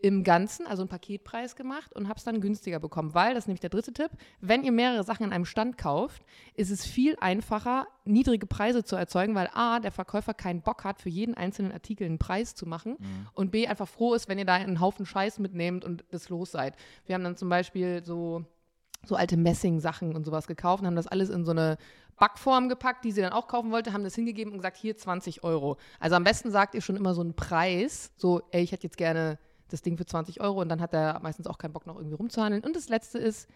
im Ganzen, also einen Paketpreis gemacht und habe es dann günstiger bekommen, weil, das ist nämlich der dritte Tipp, wenn ihr mehrere Sachen in einem Stand kauft, ist es viel einfacher, niedrige Preise zu erzeugen, weil A, der Verkäufer keinen Bock hat, für jeden einzelnen Artikel einen Preis zu machen Mhm. und B, einfach froh ist, wenn ihr da einen Haufen Scheiß mitnehmt und das los seid. Wir haben dann zum Beispiel so so alte Messing-Sachen und sowas gekauft und haben das alles in so eine Backform gepackt, die sie dann auch kaufen wollte, haben das hingegeben und gesagt, hier 20 Euro. Also am besten sagt ihr schon immer so einen Preis, so, ey, ich hätte jetzt gerne das Ding für 20 Euro und dann hat er meistens auch keinen Bock noch irgendwie rumzuhandeln. Und das Letzte ist,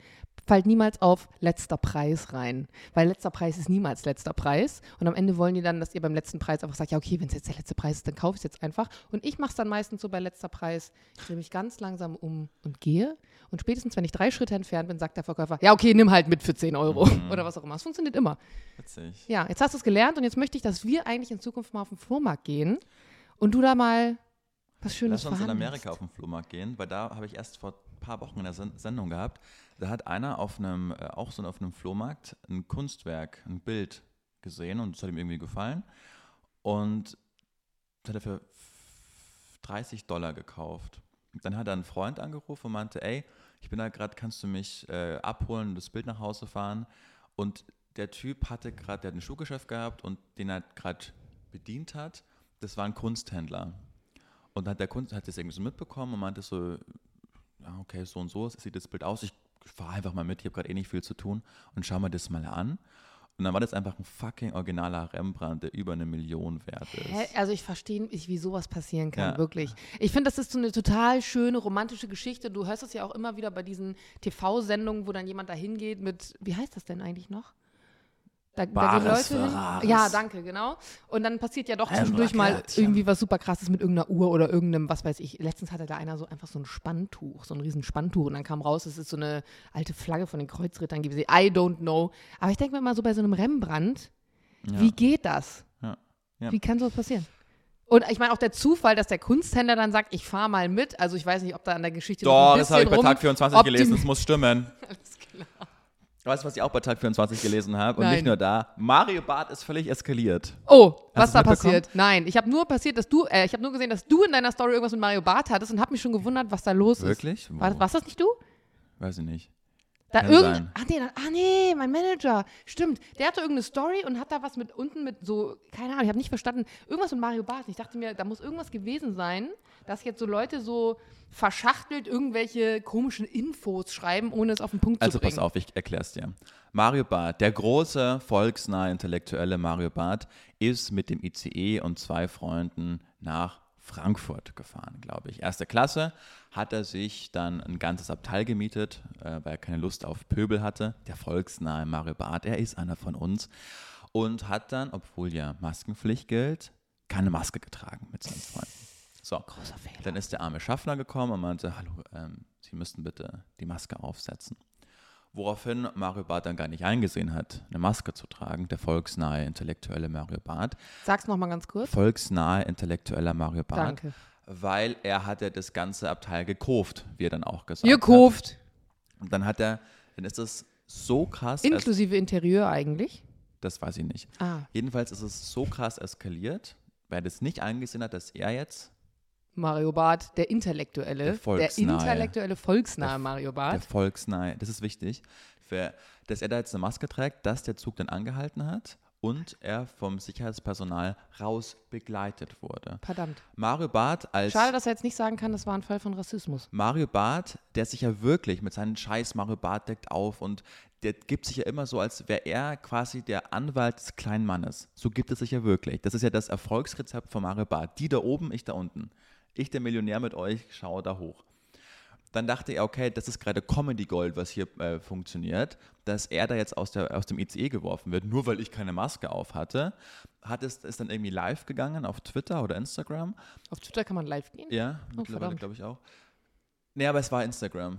fallt niemals auf letzter Preis rein, weil letzter Preis ist niemals letzter Preis und am Ende wollen die dann, dass ihr beim letzten Preis einfach sagt, ja okay, wenn es jetzt der letzte Preis ist, dann kaufe ich es jetzt einfach. Und ich mache es dann meistens so bei letzter Preis, ich drehe mich ganz langsam um und gehe und spätestens, wenn ich drei Schritte entfernt bin, sagt der Verkäufer, ja okay, nimm halt mit für 10 Euro oder was auch immer. Es funktioniert immer. Witzig. Ja, jetzt hast du es gelernt und jetzt möchte ich, dass wir eigentlich in Zukunft mal auf den Flohmarkt gehen und du da mal was Schönes Lass uns in. Amerika auf den Flohmarkt gehen, weil da habe ich erst vor ein paar Wochen in der Sen Sendung gehabt. Da hat einer auf einem, äh, auch so auf einem Flohmarkt ein Kunstwerk, ein Bild gesehen und das hat ihm irgendwie gefallen. Und das hat er für 30 Dollar gekauft. Dann hat er einen Freund angerufen und meinte, ey, ich bin da gerade, kannst du mich äh, abholen und das Bild nach Hause fahren? Und der Typ hatte gerade, der hat ein Schuhgeschäft gehabt und den er gerade bedient hat, das war ein Kunsthändler. Und dann hat der Kunst hat das irgendwie so mitbekommen und meinte so, ja, okay, so und so sieht das Bild aus. Ich fahre einfach mal mit, ich habe gerade eh nicht viel zu tun und schau mir das mal an. Und dann war das einfach ein fucking originaler Rembrandt, der über eine Million wert ist. Hä? Also ich verstehe nicht, wie sowas passieren kann, Ja. wirklich. Ich finde, das ist so eine total schöne, romantische Geschichte. Du hörst das ja auch immer wieder bei diesen TV-Sendungen, wo dann jemand da hingeht mit, wie heißt das denn eigentlich noch? Da, da gehen Leute hin. Ja, danke, genau. Und dann passiert ja doch zwischendurch mal irgendwie was super krasses mit irgendeiner Uhr oder irgendeinem, was weiß ich. Letztens hatte da einer so einfach so ein Spanntuch, so ein riesen Spanntuch und dann kam raus, es ist so eine alte Flagge von den Kreuzrittern gewesen. I don't know. Aber ich denke mir mal so bei so einem Rembrandt, Ja. wie geht das? Ja. Ja. Wie kann sowas passieren? Und ich meine auch der Zufall, dass der Kunsthändler dann sagt, ich fahre mal mit. Also ich weiß nicht, ob da an der Geschichte noch Doch, ein das habe ich bisschen bei rum Tag 24 optimi- gelesen, das muss stimmen. *laughs* Alles klar. Weißt du, was ich auch bei Tag 24 gelesen habe? Und Nein. nicht nur da. Mario Barth ist völlig eskaliert. Oh, was du's da passiert? Nein, ich habe nur passiert, dass du, äh, ich habe nur gesehen, dass du in deiner Story irgendwas mit Mario Barth hattest und habe mich schon gewundert, was da los Wirklich? ist. War, Wo? war's das nicht du? Weiß ich nicht. Da Kann irgend, sein. ah, nee, da, ah nee, mein Manager. Stimmt. Der hatte irgendeine Story und hat da was mit unten mit so, keine Ahnung, ich habe nicht verstanden, irgendwas mit Mario Barth. Ich dachte mir, da muss irgendwas gewesen sein, dass jetzt so Leute so verschachtelt irgendwelche komischen Infos schreiben, ohne es auf den Punkt Also zu bringen. pass auf, ich erkläre es dir. Mario Barth, der große, volksnahe, intellektuelle Mario Barth, ist mit dem ICE und zwei Freunden nach Frankfurt gefahren, glaube ich. Erste Klasse hat er sich dann ein ganzes Abteil gemietet, äh, weil er keine Lust auf Pöbel hatte. Der volksnahe Mario Barth, er ist einer von uns. Und hat dann, obwohl ja Maskenpflicht gilt, keine Maske getragen mit seinen Freunden. So. Großer Fehler. Dann ist der arme Schaffner gekommen und meinte, hallo, ähm, Sie müssten bitte die Maske aufsetzen. Woraufhin Mario Barth dann gar nicht eingesehen hat, eine Maske zu tragen, der volksnahe, intellektuelle Mario Barth. Sag's nochmal ganz kurz. Volksnahe, intellektueller Mario Barth. Danke. Weil er hatte das ganze Abteil gekauft, wie er dann auch gesagt hat. Gekauft. Und dann hat er, dann ist es so krass, es, Inklusive Interieur eigentlich. das weiß ich nicht. Ah, Jedenfalls ist es so krass eskaliert, weil er das nicht eingesehen hat, dass er jetzt Mario Barth, der Intellektuelle. Der volksnahe. intellektuelle, volksnahe Der- Mario Der Barth. volksnahe, das ist wichtig, für, dass er da jetzt eine Maske trägt, dass der Zug dann angehalten hat und er vom Sicherheitspersonal raus begleitet wurde. Verdammt. Mario Barth als Schade, dass er jetzt nicht sagen kann, das war ein Fall von Rassismus. Mario Barth, der sich ja wirklich mit seinen Scheiß Mario Barth deckt auf und der gibt sich ja immer so, als wäre er quasi der Anwalt des kleinen Mannes. So gibt es sich ja wirklich. Das ist ja das Erfolgsrezept von Mario Barth. Die da oben, ich da unten. Ich der Millionär mit euch, schaue da hoch. Dann dachte er, okay, das ist gerade Comedy Gold, was hier äh, funktioniert, dass er da jetzt aus, der, aus dem ICE geworfen wird, nur weil ich keine Maske auf hatte. Hat es ist dann irgendwie live gegangen auf Twitter oder Instagram Auf Twitter kann man live gehen. ja, Oh, mittlerweile glaube ich auch. Nee, aber es war Instagram.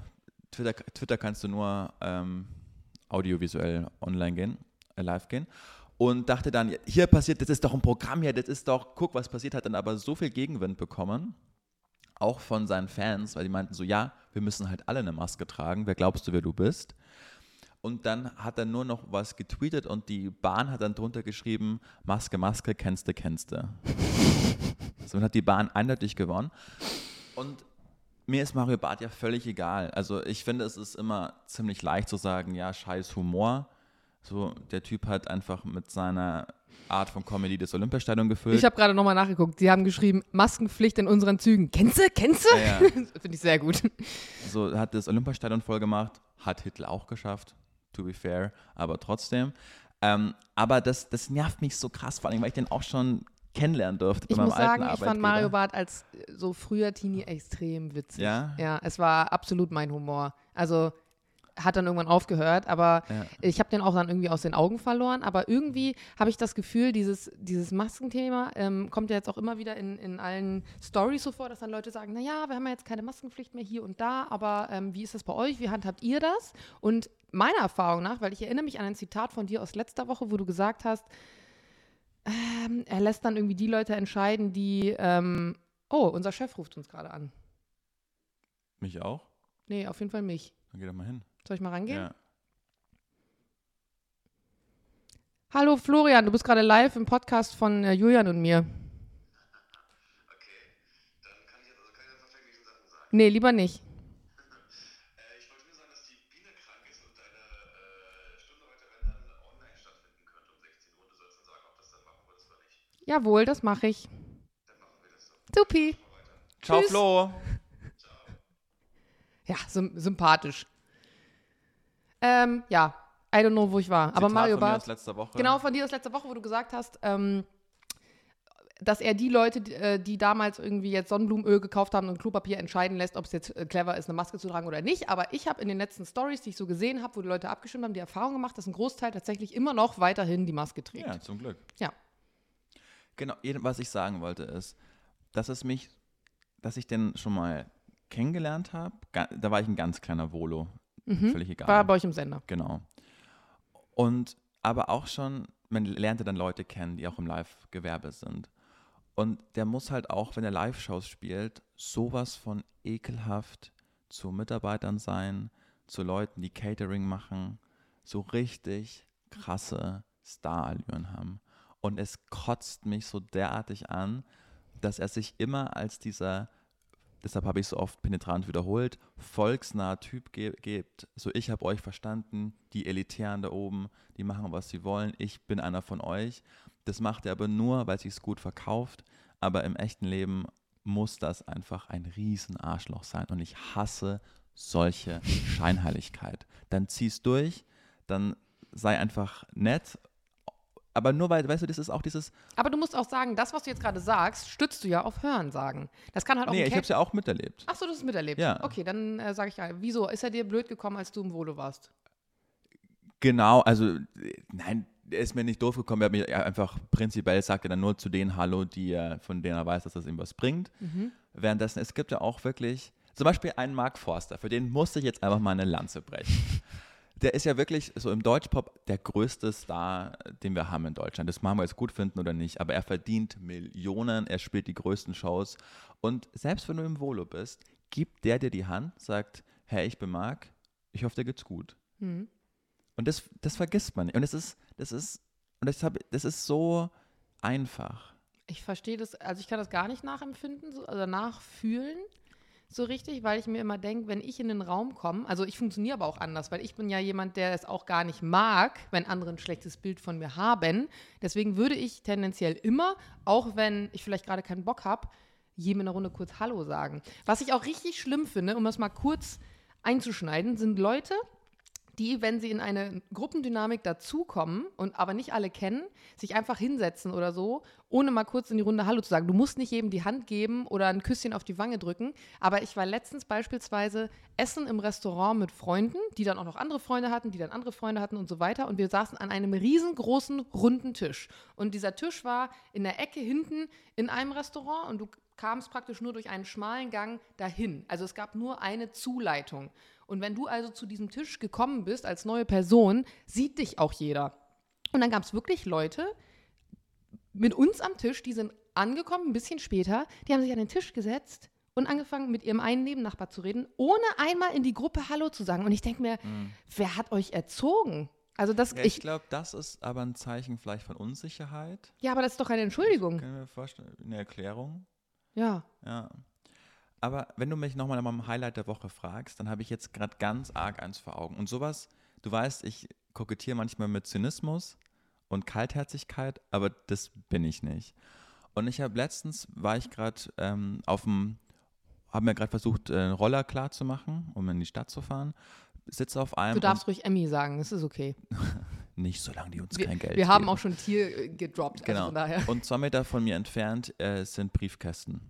Twitter, Twitter kannst du nur ähm, audiovisuell online gehen, äh, live gehen. und dachte dann, hier passiert, das ist doch ein Programm hier, das ist doch, guck, was passiert, hat dann aber so viel Gegenwind bekommen, auch von seinen Fans, weil die meinten so, ja, wir müssen halt alle eine Maske tragen, wer glaubst du, wer du bist? Und dann hat er nur noch was getweetet und die Bahn hat dann drunter geschrieben, Maske, Maske, kennst du, kennst du. *laughs* so hat die Bahn eindeutig gewonnen. Und mir ist Mario Barth ja völlig egal. Also ich finde, es ist immer ziemlich leicht zu sagen, ja, scheiß Humor. So, der Typ hat einfach mit seiner Art von Comedy das Olympiastadion gefüllt. Ich habe gerade nochmal nachgeguckt. Sie haben geschrieben, Maskenpflicht in unseren Zügen. Kennst du? Kennst du? Ja, ja. *laughs* Finde ich sehr gut. So, hat das Olympiastadion voll gemacht, hat Hitler auch geschafft, to be fair, aber trotzdem. Ähm, aber das, das nervt mich so krass, vor allem, weil ich den auch schon kennenlernen durfte Ich bei meinem muss sagen, alten ich fand Mario Arbeitgeber. Barth als äh, so früher Teenie extrem witzig. Ja? Ja, es war absolut mein Humor. Also hat dann irgendwann aufgehört, aber Ja. ich habe den auch dann irgendwie aus den Augen verloren. Aber irgendwie habe ich das Gefühl, dieses, dieses Maskenthema ähm, kommt ja jetzt auch immer wieder in, in allen Stories so vor, dass dann Leute sagen, naja, wir haben ja jetzt keine Maskenpflicht mehr hier und da, aber ähm, wie ist das bei euch? Wie handhabt ihr das? Und meiner Erfahrung nach, weil ich erinnere mich an ein Zitat von dir aus letzter Woche, wo du gesagt hast, ähm, er lässt dann irgendwie die Leute entscheiden, die, ähm, oh, unser Chef ruft uns gerade an. Mich auch? Nee, auf jeden Fall mich. Dann geh doch mal hin. Soll ich mal rangehen? Ja. Hallo Florian, du bist gerade live im Podcast von äh, Julian und mir. Okay, dann kann ich jetzt also keine verständlichen Sachen sagen. Nee, lieber nicht. Äh, ich wollte nur sagen, dass die Biene krank ist und deine äh, Stunde heute, wenn dann online stattfinden könnte um 16 Uhr. Du sollst dann sagen, ob das dann machen würdest oder nicht. Jawohl, das mache ich. Dann machen wir das so. Supi. Ciao, Tschüss. Flo. Ja, sym sympathisch. Ähm, ja, I don't know, wo ich war. Aber Zitat Mario von Barth. aus letzter Woche. Genau, von dir aus letzte Woche, wo du gesagt hast, ähm, dass er die Leute, die, äh, die damals irgendwie jetzt Sonnenblumenöl gekauft haben und Klopapier entscheiden lässt, ob es jetzt äh, clever ist, eine Maske zu tragen oder nicht. Aber ich habe in den letzten Stories, die ich so gesehen habe, wo die Leute abgestimmt haben, die Erfahrung gemacht, dass ein Großteil tatsächlich immer noch weiterhin die Maske trägt. Ja, zum Glück. Ja. Genau, was ich sagen wollte ist, dass es mich, dass ich den schon mal kennengelernt habe, da war ich ein ganz kleiner Volo. Völlig egal. Mhm. War bei euch im Sender. Genau. Und aber auch schon, man lernte dann Leute kennen, die auch im Live-Gewerbe sind. Und der muss halt auch, wenn er Live-Shows spielt, sowas von ekelhaft zu Mitarbeitern sein, zu Leuten, die Catering machen, so richtig krasse Star-Allüren haben. Und es kotzt mich so derartig an, dass er sich immer als dieser deshalb habe ich so oft penetrant wiederholt, volksnaher Typ ge gibt. So, ich habe euch verstanden, die Elitären da oben, die machen, was sie wollen, ich bin einer von euch. Das macht er aber nur, weil sich es gut verkauft. Aber im echten Leben muss das einfach ein riesen Arschloch sein. Und ich hasse solche Scheinheiligkeit. Dann zieh's durch, dann sei einfach nett. Aber nur weil, weißt du, das ist auch dieses, Aber du musst auch sagen, das, was du jetzt gerade sagst, stützt du ja auf Hörensagen. Das kann halt auch nee, ich habe es ja auch miterlebt. Ach so, das ist miterlebt. Ja. Okay, dann äh, sage ich ja, wieso ist er dir blöd gekommen, als du im Volo warst? Genau, also nein, er ist mir nicht doof gekommen, er hat mir einfach prinzipiell sagt er dann nur zu denen Hallo, die er, von denen er weiß, dass das ihm was bringt. Währenddessen, es gibt ja auch wirklich, zum Beispiel einen Mark Forster, für den musste ich jetzt einfach mal eine Lanze brechen. *laughs* Der ist ja wirklich so im Deutschpop der größte Star, den wir haben in Deutschland. Das machen wir jetzt gut finden oder nicht, aber er verdient Millionen, er spielt die größten Shows. Und selbst wenn du im Volo bist, gibt der dir die Hand, sagt, hey, ich bin Marc, ich hoffe, dir geht's gut. Hm. Und das, das vergisst man nicht. Und das ist, das ist, und das, hab, das ist so einfach. Ich verstehe das, also ich kann das gar nicht nachempfinden so, oder nachfühlen so richtig, weil ich mir immer denke, wenn ich in den Raum komme, also ich funktioniere aber auch anders, weil ich bin ja jemand, der es auch gar nicht mag, wenn andere ein schlechtes Bild von mir haben. Deswegen würde ich tendenziell immer, auch wenn ich vielleicht gerade keinen Bock habe, jedem in der Runde kurz Hallo sagen. Was ich auch richtig schlimm finde, um das mal kurz einzuschneiden, sind Leute, die, wenn sie in eine Gruppendynamik dazukommen und aber nicht alle kennen, sich einfach hinsetzen oder so, ohne mal kurz in die Runde Hallo zu sagen. Du musst nicht jedem die Hand geben oder ein Küsschen auf die Wange drücken. Aber ich war letztens beispielsweise essen im Restaurant mit Freunden, die dann auch noch andere Freunde hatten, die dann andere Freunde hatten und so weiter. Und wir saßen an einem riesengroßen runden Tisch. Und dieser Tisch war in der Ecke hinten in einem Restaurant und du kamst praktisch nur durch einen schmalen Gang dahin. Also es gab nur eine Zuleitung. Und wenn du also zu diesem Tisch gekommen bist als neue Person, sieht dich auch jeder. Und dann gab es wirklich Leute mit uns am Tisch, die sind angekommen, ein bisschen später, die haben sich an den Tisch gesetzt und angefangen, mit ihrem einen Nebennachbar zu reden, ohne einmal in die Gruppe Hallo zu sagen. Und ich denke mir, wer hat euch erzogen? Also das, Mhm. Ja, ich ich, glaube, das ist aber ein Zeichen vielleicht von Unsicherheit. ja, aber das ist doch eine Entschuldigung. Können wir vorstellen, eine Erklärung. Ja. Ja. Aber wenn du mich nochmal nach meinem Highlight der Woche fragst, dann habe ich jetzt gerade ganz arg eins vor Augen. Und sowas, du weißt, ich kokettiere manchmal mit Zynismus und Kaltherzigkeit, aber das bin ich nicht. Und ich habe letztens, war ich gerade ähm, auf dem, habe mir gerade versucht, äh, einen Roller klar zu machen, um in die Stadt zu fahren. Sitze auf einem. Du darfst ruhig Emmy sagen, das ist okay. *laughs* nicht, solange die uns Wir, kein Geld wir haben geben. auch schon Tier äh, gedroppt. Also Genau. von daher. Und zwei Meter von mir entfernt äh, sind Briefkästen.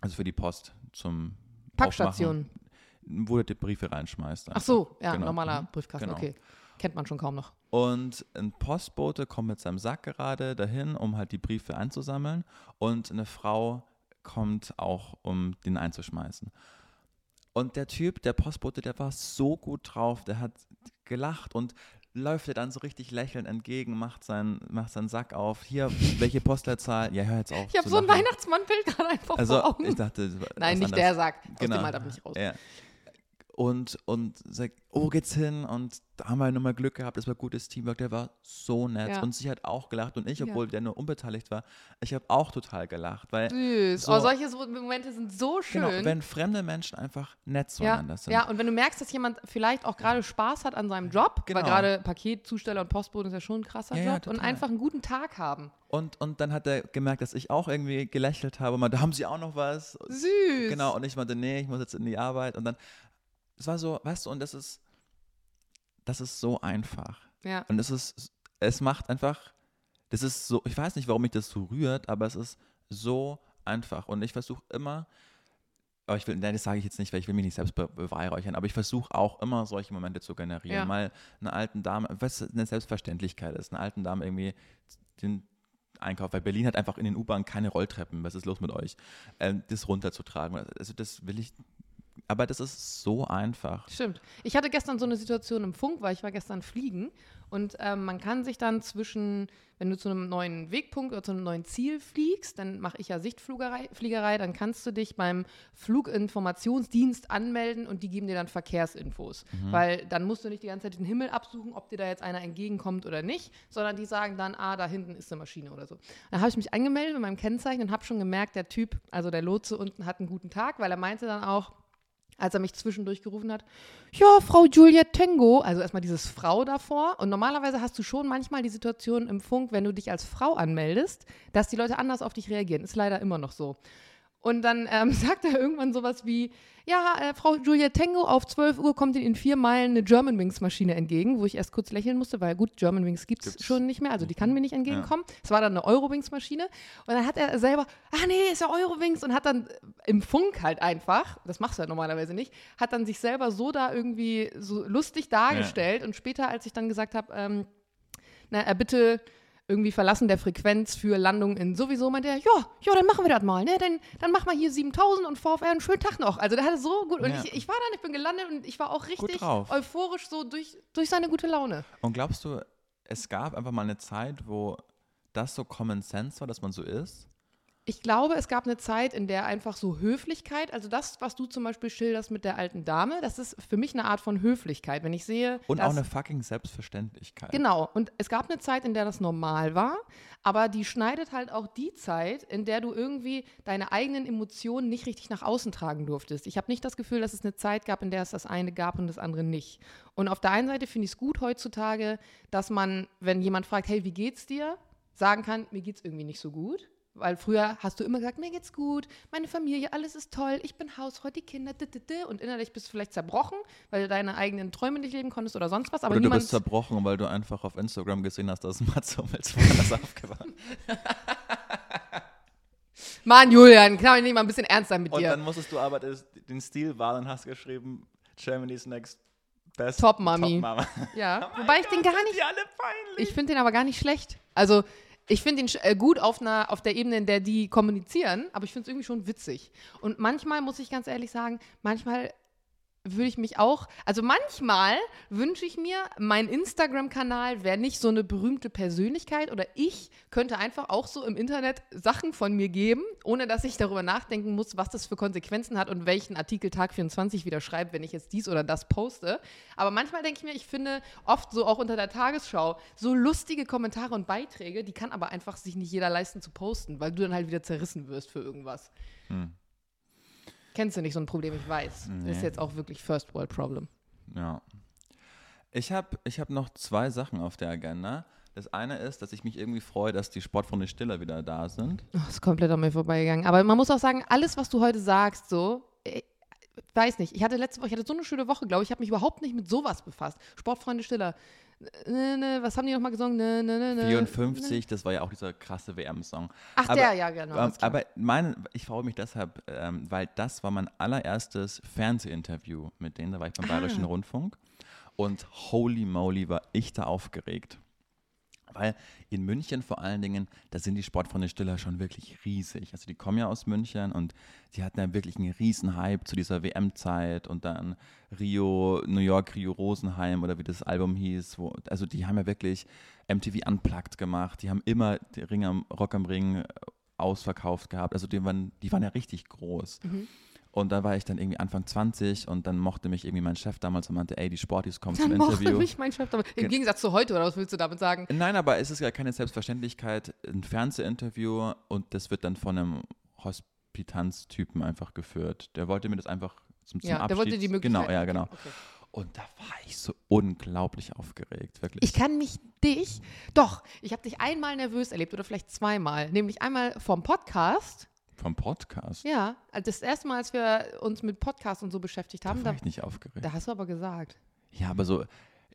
Also für die Post zum Packstation. Aufmachen, wo du die Briefe reinschmeißt. Ach so, ja, Genau. normaler Mhm. Briefkasten, Genau. okay. Kennt man schon kaum noch. Und ein Postbote kommt mit seinem Sack gerade dahin, um halt die Briefe einzusammeln. Und eine Frau kommt auch, um den einzuschmeißen. Und der Typ, der Postbote, der war so gut drauf, der hat gelacht und läuft dir dann so richtig lächelnd entgegen, macht, sein, macht seinen Sack auf. Hier, welche Postleitzahl? Ja, hör jetzt auf. Ich habe so ein. Weihnachtsmannbild gerade einfach Also, vor Augen. ich dachte, Nein, nicht der anderes. sagt. Aus Genau. dem Alter bin ich raus. Ja. Und, und sagt, oh, geht's hin? Und da haben wir nochmal Glück gehabt, das war gutes Teamwork, der war so nett. Ja. Und sie hat auch gelacht und ich, Ja. obwohl der nur unbeteiligt war, ich habe auch total gelacht, weil Süß. So- oh, solche so Momente sind so schön. genau, wenn fremde Menschen einfach nett ja, zueinander sind. ja, und wenn du merkst, dass jemand vielleicht auch gerade Spaß hat an seinem Job, Genau. weil gerade Paketzusteller und Postboten ist ja schon ein krasser Ja, ja, Job, und einfach einen guten Tag haben. Und, und dann hat er gemerkt, dass ich auch irgendwie gelächelt habe. Und meinte, haben Sie auch noch was? Süß. Genau, und ich meinte, nee, ich muss jetzt in die Arbeit. Und dann, es war so, weißt du, und das ist, das ist so einfach. Ja. Und es ist, es macht einfach, das ist so, ich weiß nicht, warum mich das so rührt, aber es ist so einfach. Und ich versuche immer, aber ich will, nein, das sage ich jetzt nicht, weil ich will mich nicht selbst be beweihräuchern, aber ich versuche auch immer solche Momente zu generieren. Ja. Mal einer alten Dame, was eine Selbstverständlichkeit ist, einer alten Dame irgendwie den Einkauf, weil Berlin hat einfach in den U-Bahnen keine Rolltreppen, was ist los mit euch? Ähm, das runterzutragen. Also das will ich, aber das ist so einfach. Stimmt. Ich hatte gestern so eine Situation im Funk, weil ich war gestern fliegen und ähm, man kann sich dann zwischen, wenn du zu einem neuen Wegpunkt oder zu einem neuen Ziel fliegst, dann mache ich ja Sichtfliegerei, Fliegerei, dann kannst du dich beim Fluginformationsdienst anmelden und die geben dir dann Verkehrsinfos, weil dann musst du nicht die ganze Zeit den Himmel absuchen, ob dir da jetzt einer entgegenkommt oder nicht, sondern die sagen dann, ah, da hinten ist eine Maschine oder so. Dann habe ich mich angemeldet mit meinem Kennzeichen und habe schon gemerkt, der Typ, also der Lotse unten hat einen guten Tag, weil er meinte dann auch, als er mich zwischendurch gerufen hat, ja, Frau Juliette Tengo, also erstmal dieses Frau davor. Und normalerweise hast du schon manchmal die Situation im Funk, wenn du dich als Frau anmeldest, dass die Leute anders auf dich reagieren. Ist leider immer noch so. Und dann ähm, *laughs* sagt er irgendwann sowas wie, ja, äh, Frau Juliette Tengo, auf 12 Uhr kommt Ihnen in vier Meilen eine Germanwings-Maschine entgegen, wo ich erst kurz lächeln musste, weil gut, Germanwings gibt es schon nicht mehr, also die kann mir nicht entgegenkommen. Es war dann eine Eurowings-Maschine. Und dann hat er selber, ah nee, ist ja Eurowings und hat dann im Funk halt einfach, das machst du ja normalerweise nicht, hat dann sich selber so da irgendwie so lustig dargestellt. Und später, als ich dann gesagt habe, ähm, na, er bitte irgendwie Verlassen der Frequenz für Landung in sowieso, meinte er, ja, ja, dann machen wir das mal, ne? Dann, dann machen wir hier 7000 und VfR einen schönen Tag noch. Also der hatte so gut, und Ja. ich, ich war dann, ich bin gelandet und ich war auch richtig euphorisch so durch, durch seine gute Laune. Und glaubst du, es gab einfach mal eine Zeit, wo das so Common Sense war, dass man so ist? Ich glaube, es gab eine Zeit, in der einfach so Höflichkeit, also das, was du zum Beispiel schilderst mit der alten Dame, das ist für mich eine Art von Höflichkeit. Wenn ich sehe, Und dass, auch eine fucking Selbstverständlichkeit. Genau, und es gab eine Zeit, in der das normal war, aber die schneidet halt auch die Zeit, in der du irgendwie deine eigenen Emotionen nicht richtig nach außen tragen durftest. Ich habe nicht das Gefühl, dass es eine Zeit gab, in der es das eine gab und das andere nicht. Und auf der einen Seite finde ich es gut heutzutage, dass man, wenn jemand fragt, hey, wie geht's dir, sagen kann, mir geht's irgendwie nicht so gut. Weil früher hast du immer gesagt, mir geht's gut, meine Familie, alles ist toll, ich bin Hausfrau, die Kinder, d -d -d und innerlich bist du vielleicht zerbrochen, weil du deine eigenen Träume nicht leben konntest oder sonst was. Aber Oder du bist zerbrochen, weil du einfach auf Instagram gesehen hast, dass *laughs* Mats Hummels woanders aufgewacht *laughs* Mann, Julian, kann ich nicht mal ein bisschen ernst sein mit Und dir. dann musstest du aber den Stil wahren und hast geschrieben, Germany's Next Best Top Mami. Top Mama. Ja, *laughs* wobei ich den gar nicht, Die alle peinlich. ich finde den aber gar nicht schlecht. Also, ich finde ihn äh, gut auf, einer, auf der Ebene, in der die kommunizieren, aber ich finde es irgendwie schon witzig. Und manchmal muss ich ganz ehrlich sagen, manchmal würde ich mich auch, also manchmal wünsche ich mir, mein Instagram-Kanal wäre nicht so eine berühmte Persönlichkeit oder ich könnte einfach auch so im Internet Sachen von mir geben, ohne dass ich darüber nachdenken muss, was das für Konsequenzen hat und welchen Artikel Tag 24 wieder schreibt, wenn ich jetzt dies oder das poste. Aber manchmal denke ich mir, ich finde oft so auch unter der Tagesschau so lustige Kommentare und Beiträge, die kann aber einfach sich nicht jeder leisten zu posten, weil du dann halt wieder zerrissen wirst für irgendwas. Hm. Kennst du nicht so ein Problem, ich weiß. Nee. Ist jetzt auch wirklich First World Problem. Ja. Ich habe ich hab noch zwei Sachen auf der Agenda. Das eine ist, dass ich mich irgendwie freue, dass die Sportfreunde Stiller wieder da sind. Oh, ist komplett an mir vorbeigegangen. Aber man muss auch sagen, alles, was du heute sagst, so, äh, weiß nicht. Ich hatte letzte Woche, ich hatte so eine schöne Woche, glaube ich. Ich habe mich überhaupt nicht mit sowas befasst. Sportfreunde Stiller. Ne, ne, was haben die nochmal gesungen? Ne, ne, ne, ne, 54, das war ja auch dieser krasse WM-Song. Ach, Aber- der, ja, genau. Ähm, aber mein, ich freue mich deshalb, ähm, weil das war mein allererstes Fernsehinterview mit denen. Da war ich beim Ah. Bayerischen Rundfunk. Und holy moly, war ich da aufgeregt. Weil in München vor allen Dingen, da sind die Sportfreunde Stiller schon wirklich riesig. Also die kommen ja aus München und die hatten ja wirklich einen riesen Hype zu dieser WM-Zeit und dann Rio, New York, Rio Rosenheim oder wie das Album hieß. Wo, also die haben ja wirklich MTV Unplugged gemacht. Die haben immer Ring am, Rock am Ring äh, ausverkauft gehabt. Also die waren, die waren ja richtig groß. Mhm. Und da war ich dann irgendwie Anfang 20 und dann mochte mich irgendwie mein Chef damals und meinte, ey, die Sportis kommen Dann zum mochte Interview. mich mein Chef damit. Im Gen- Gegensatz zu heute, oder was willst du damit sagen? Nein, aber es ist ja keine Selbstverständlichkeit, ein Fernsehinterview und das wird dann von einem Hospitanztypen einfach geführt. Der wollte mir das einfach zum, zum Ja, Abschied. der wollte die Möglichkeit. Genau, ja, genau. Okay. Und da war ich so unglaublich aufgeregt, wirklich. Ich kann mich dich, doch, ich habe dich einmal nervös erlebt oder vielleicht zweimal. Nämlich einmal vom Podcast. Vom Podcast. Ja, also das erste Mal, als wir uns mit Podcast und so beschäftigt Da haben, war da, ich nicht aufgeregt. da hast du aber gesagt. Ja, aber so